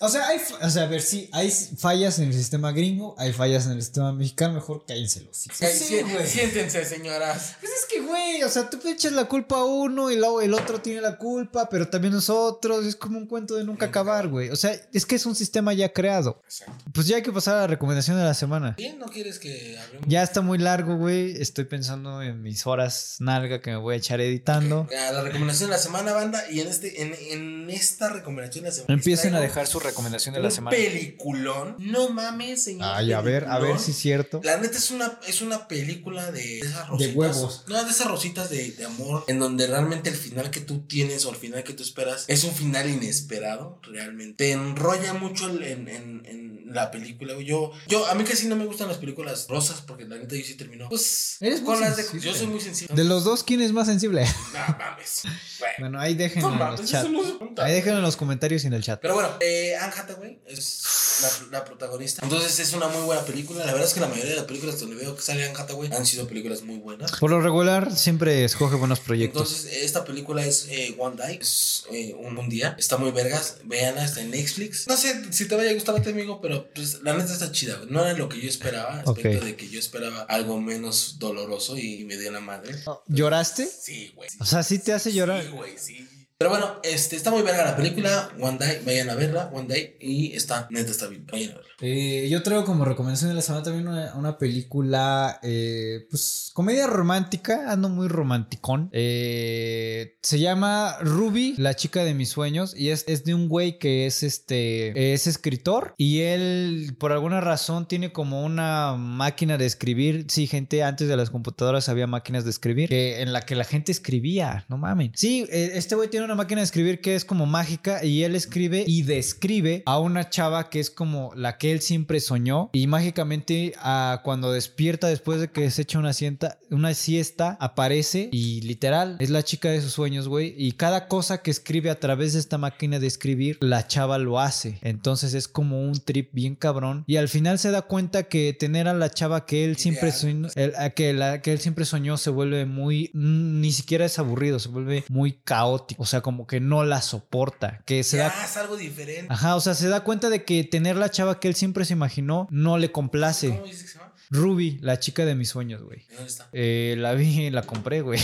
O sea, hay, fa- o sea, a ver, sí, hay fallas en el sistema gringo, hay fallas en el sistema mexicano, mejor cállenselo. Sí, Ay, sí, sí, güey. siéntense, señoras. Pues güey, o sea, tú echas la culpa a uno y luego el otro tiene la culpa, pero también nosotros. Es como un cuento de nunca acabar, güey. O sea, es que es un sistema ya creado. Exacto. Pues ya hay que pasar a la recomendación de la semana. Bien, ¿no quieres que hablemos? Ya está muy largo, güey. Estoy pensando en mis horas nalga que me voy a echar editando. A la recomendación de la semana, banda. Y en este, en, en esta recomendación de la semana. Empiecen a dejar su recomendación de la semana. peliculón. No mames, señor. Ay, a ver, a ver si es cierto. La neta es una, es una película de esas De rositas. huevos. No, de esas rositas de, de amor. En donde realmente el final que tú tienes o el final que tú esperas es un final inesperado, realmente. Te enrolla mucho en, en, en la película. Yo, yo, a mí casi no me gustan las películas rosas porque la neta yo sí termino. Pues, Eres muy con las de. Yo soy muy sensible. De los dos, ¿quién es más sensible? No mames. Bueno. Bueno, ahí déjenlo No en mames, los no pregunta. Ahí déjenlo en los comentarios y en el chat. Pero bueno, eh, Anne Hathaway es la, la protagonista. Entonces es una muy buena película. La verdad es que la mayoría de las películas donde veo que sale Anne Hathaway han sido películas muy buenas. Por lo regular, siempre escoge buenos proyectos. Entonces, esta película es eh, One Day, es eh, un, un día. Está muy vergas. Veanla, está en Netflix. No sé si te vaya a gustar a ti, amigo, pero pues la neta está chida. No era lo que yo esperaba. Aspecto Ok. de que yo esperaba algo menos doloroso y me dio la madre. ¿Lloraste? Sí, güey. sí. O sea, sí te hace llorar. Sí, güey, sí. Pero bueno, este, está muy verga la película. One Day, vayan a verla. One Day. Y está, neta, está bien. Vayan a verla. Eh, yo traigo como recomendación de la semana también una, una película, eh, pues, comedia romántica, ando muy romanticón. Eh, se llama Ruby, la chica de mis sueños, y es, es de un güey que es este, es escritor, y él, por alguna razón, tiene como una máquina de escribir. Sí, gente, antes de las computadoras había máquinas de escribir, que, en la que la gente escribía, no mamen. Sí, eh, este güey tiene una máquina de escribir que es como mágica y él escribe y describe a una chava que es como la que él siempre soñó y mágicamente ah, cuando despierta después de que se echa una siesta, una siesta aparece y literal es la chica de sus sueños, güey. Y cada cosa que escribe a través de esta máquina de escribir, la chava lo hace. Entonces es como un trip bien cabrón. Y al final se da cuenta que tener a la chava que él siempre soñó, el- a que, la, que él siempre soñó se vuelve muy, mm, ni siquiera es aburrido, se vuelve muy caótico. O sea, como que no la soporta. Que se da es algo diferente. Ajá, o sea, se da cuenta de que tener la chava que él siempre se imaginó no le complace. ¿Cómo dices que se llama? Ruby, la chica de mis sueños, güey. ¿De ¿Dónde está? Eh, la vi, la compré, güey.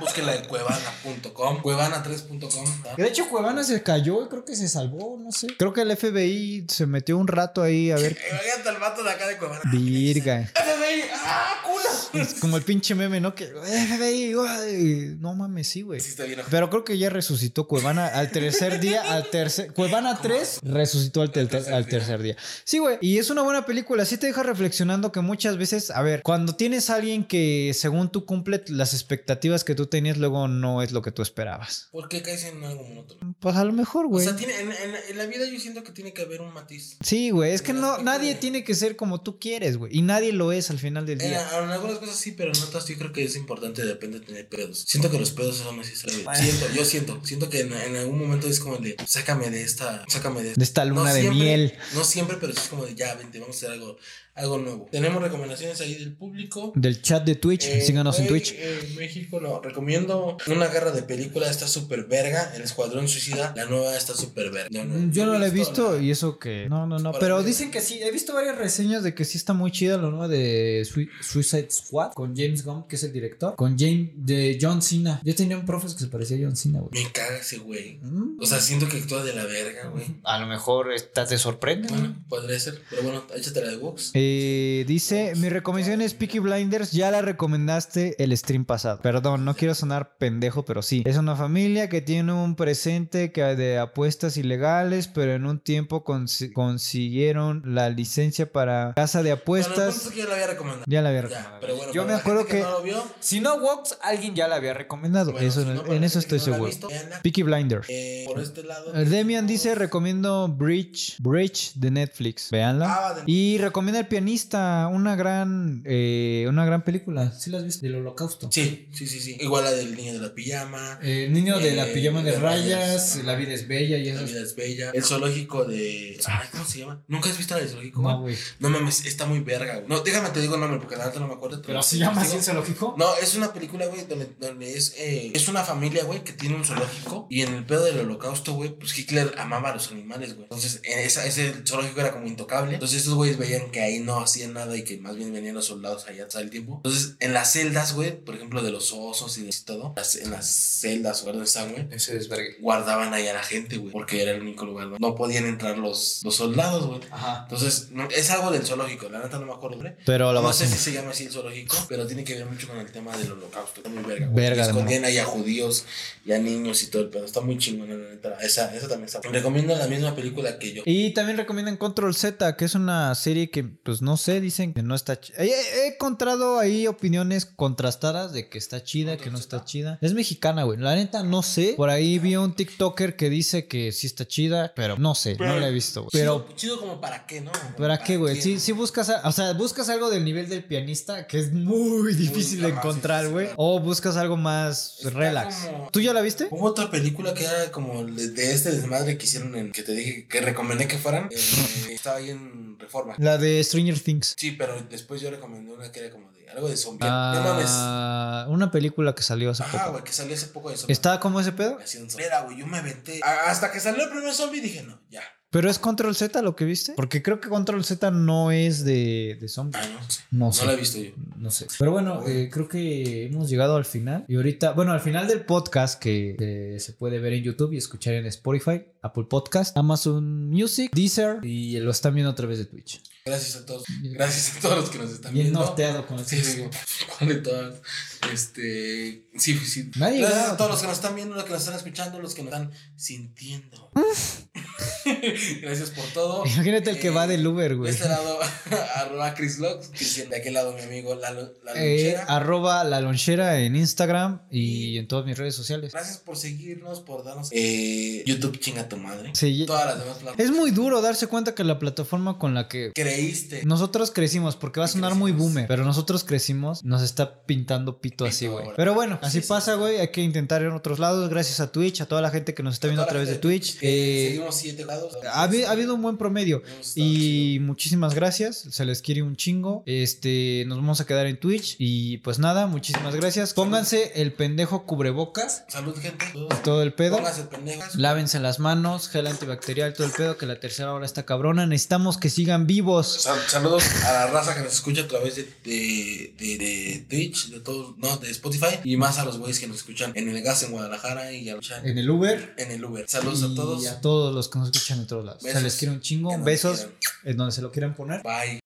Búsquela en cuevana.com, cuevana3.com. ¿tá? De hecho, Cuevana se cayó y creo que se salvó, no sé. Creo que el FBI se metió un rato ahí a ver. Eh, Imagínate al vato de acá de Cuevana. Virga. FBI, ¡ah, culo! Es como el pinche meme, ¿no? Que FBI, güey. no mames, sí, güey. Sí, está bien. Pero creo que ya resucitó Cuevana al tercer día, al tercer... Cuevana 3 resucitó al, ter- tercer al día. tercer día. Sí, güey. Y es una buena película. Sí te deja reflexionando que muchas veces, a ver, cuando tienes a alguien que según tú cumple las expectativas que tú tenías, luego no es lo que tú esperabas. ¿Por qué caes en algo monótono? Pues a lo mejor, O güey. sea, tiene, en, en- en la vida yo siento que tiene que haber un matiz. Sí, güey. Es que no, nadie de- tiene que ser como tú quieres, güey. Y nadie lo es al final del día. en algunas cosas sí, pero en otras yo creo que es importante, depende de tener pedos. Siento que los pedos son necesarios. Siento, yo siento, siento que en, algún momento es como de, sácame de esta, sácame de De esta luna de siempre, miel. No siempre, pero es como de, ya, vente, vamos a hacer algo, algo nuevo. Tenemos recomendaciones ahí del público. Del chat de Twitch. Eh, Síganos en Twitch. eh, En México lo recomiendo. Una guerra de película está súper verga. El Escuadrón Suicida, la nueva está súper verga. Mm, Yo no la he visto la- y eso que. No, no, no. Para Pero mí- dicen que sí. He visto varias reseñas de que sí está muy chida la nueva de Sui- Suicide Squad con James Gunn, que es el director. Con James de John Cena. Yo tenía un profe que se parecía a John Cena, güey. Me caga ese güey. Mm. O sea, siento que actúa de la verga, güey. A lo mejor esta te sorprende. Bueno, podría ser. Pero bueno, échate la de Vox. Eh, dice, mi recomendación es Peaky Blinders, ya la recomendaste el stream pasado. Perdón, no quiero sonar pendejo, pero sí. Es una familia que tiene un presente que de apuestas ilegales, pero en un tiempo consi- consiguieron la licencia para casa de Bueno, apuestas. que yo la había recomendado. Ya la había Ya, recomendado. pero bueno, Yo me acuerdo que, no lo vio, si no Vox, alguien ya la había recomendado. bueno, eso, si no, para en eso estoy no seguro. visto. Peaky Blinders. Eh, por este lado. Eh, Demian dice, recomiendo Bridge, Bridge de Netflix. Veanla. Ah, de- Y recomienda El pianista, una gran, eh, una gran película. ¿Sí la has visto? Del holocausto. Sí, sí, sí, sí. Igual la del niño de la pijama. El niño de la Eh, pijama de de rayas, rayas. La vida es bella y La vida es bella. El zoológico de. Ay, ¿cómo se llama? ¿Nunca has visto el zoológico? No, güey. No mames, está muy verga, güey. No, déjame te digo el nombre porque la neta no me acuerdo. Pero se llama así el zoológico. No, es una película, güey, donde, donde es, eh, es una familia, güey, que tiene un zoológico. Y en el pedo del holocausto, güey, pues Hitler amaba a los animales, güey. Entonces, en esa, ese zoológico era como intocable. Entonces, estos güeyes veían que ahí no hacían nada y que más bien venían los soldados allá todo el tiempo. Entonces, en las celdas, güey, por ejemplo, de los osos y de todo, las- en las celdas o donde están, güey, Ese desvergue. guardaban ahí a la gente, güey, porque era el único lugar donde no podían entrar los, los soldados, güey. Ajá. Entonces, no- es algo del zoológico, la neta no me acuerdo, güey. Pero la No base. sé si se llama así el zoológico, pero tiene que ver mucho con el tema del holocausto. Está muy verga. güey. Verga, Escondían ahí a judíos y a niños y todo el pedo. Está muy chingón, la neta. Esa, esa también está. Recomiendo la misma película que yo. Y también recomiendan Control Z, que es una serie que, pues no sé, dicen que no está chida. He, he encontrado ahí opiniones contrastadas de que está chida, que no está chida. Es mexicana, güey. La neta, no sé. Por ahí vi un TikToker que dice que sí está chida, pero no sé, no la he visto, güey. Pero, Chido, chido como para qué, ¿no? ¿para qué, güey? Si, si buscas, a- o sea, buscas algo del nivel del pianista, que es muy difícil de sí, encontrar, sí, sí, güey. O buscas algo más Está relax. como- ¿Tú ya la viste? Hubo otra película que era como de, este desmadre que hicieron en que te dije que recomendé que fueran. Eh, estaba ahí en Reforma. La de Stranger Things. Sí, pero después yo recomendé una que era como de algo de zombie. no mames. Ah, una película que salió hace Ajá, poco. güey, que salió hace poco de zombie. ¿Está como ese pedo? Así un zombie. Era, güey, yo me aventé. Hasta que salió el primer zombie dije, no, ya. ¿Pero es Control Z lo que viste? Porque creo que Control Z no es de, de zombies. Ah, no sé. No No sé. la he visto yo. No sé. Pero bueno, eh, creo que hemos llegado al final. Y ahorita, bueno, al final del podcast que eh, se puede ver en YouTube y escuchar en Spotify, Apple Podcast, Amazon Music, Deezer y lo están viendo a través de Twitch. Gracias a todos. Gracias a todos los que nos están Bien viendo. norteado con el Sí, sí, ¿Cuál de todas? Este. Sí, sí. Nadie Gracias graba. a todos los que nos están viendo, los que nos están escuchando, los que nos están sintiendo. Gracias por todo. Imagínate el que Eh, va del Uber, De güey. este lado, arroba Chris Locks. De aquel lado, mi amigo Lalo, Lalo Eh, Lonchera. arroba la lonchera en Instagram y en todas mis redes sociales. Gracias por seguirnos, por darnos eh, YouTube chinga tu madre. Sí, Todas las demás plataformas. es muy duro darse cuenta que la plataforma con la que Creíste. nosotros crecimos, porque va a sonar muy boomer, pero nosotros crecimos, nos está pintando pito así, güey. Pero bueno, así Sí, sí, pasa, güey. Hay que intentar en otros lados, gracias a Twitch, a toda la gente que nos está viendo a través de Twitch. Eh, seguimos siete lados. ha, habi- ha habido un buen promedio. Y muchísimas gracias, se les quiere un chingo. Este, nos vamos a quedar en Twitch. Y pues nada, muchísimas gracias. Pónganse el pendejo cubrebocas, Salud, gente. todo el pedo. Pónganse pendejas. Lávense las manos, gel antibacterial, todo el pedo, que la tercera hora está cabrona. Necesitamos que sigan vivos. Sal- saludos a la raza que nos escucha a través de, de, de, de Twitch, de todo, no, de Spotify. Y más a los güeyes que nos escuchan en el gas en Guadalajara y a En el Uber. en el Uber. Saludos a y todos. a todos los que nos escuchan en todos lados. Besos. Les quiere un chingo. Besos quieran. en donde se lo quieran poner. Bye.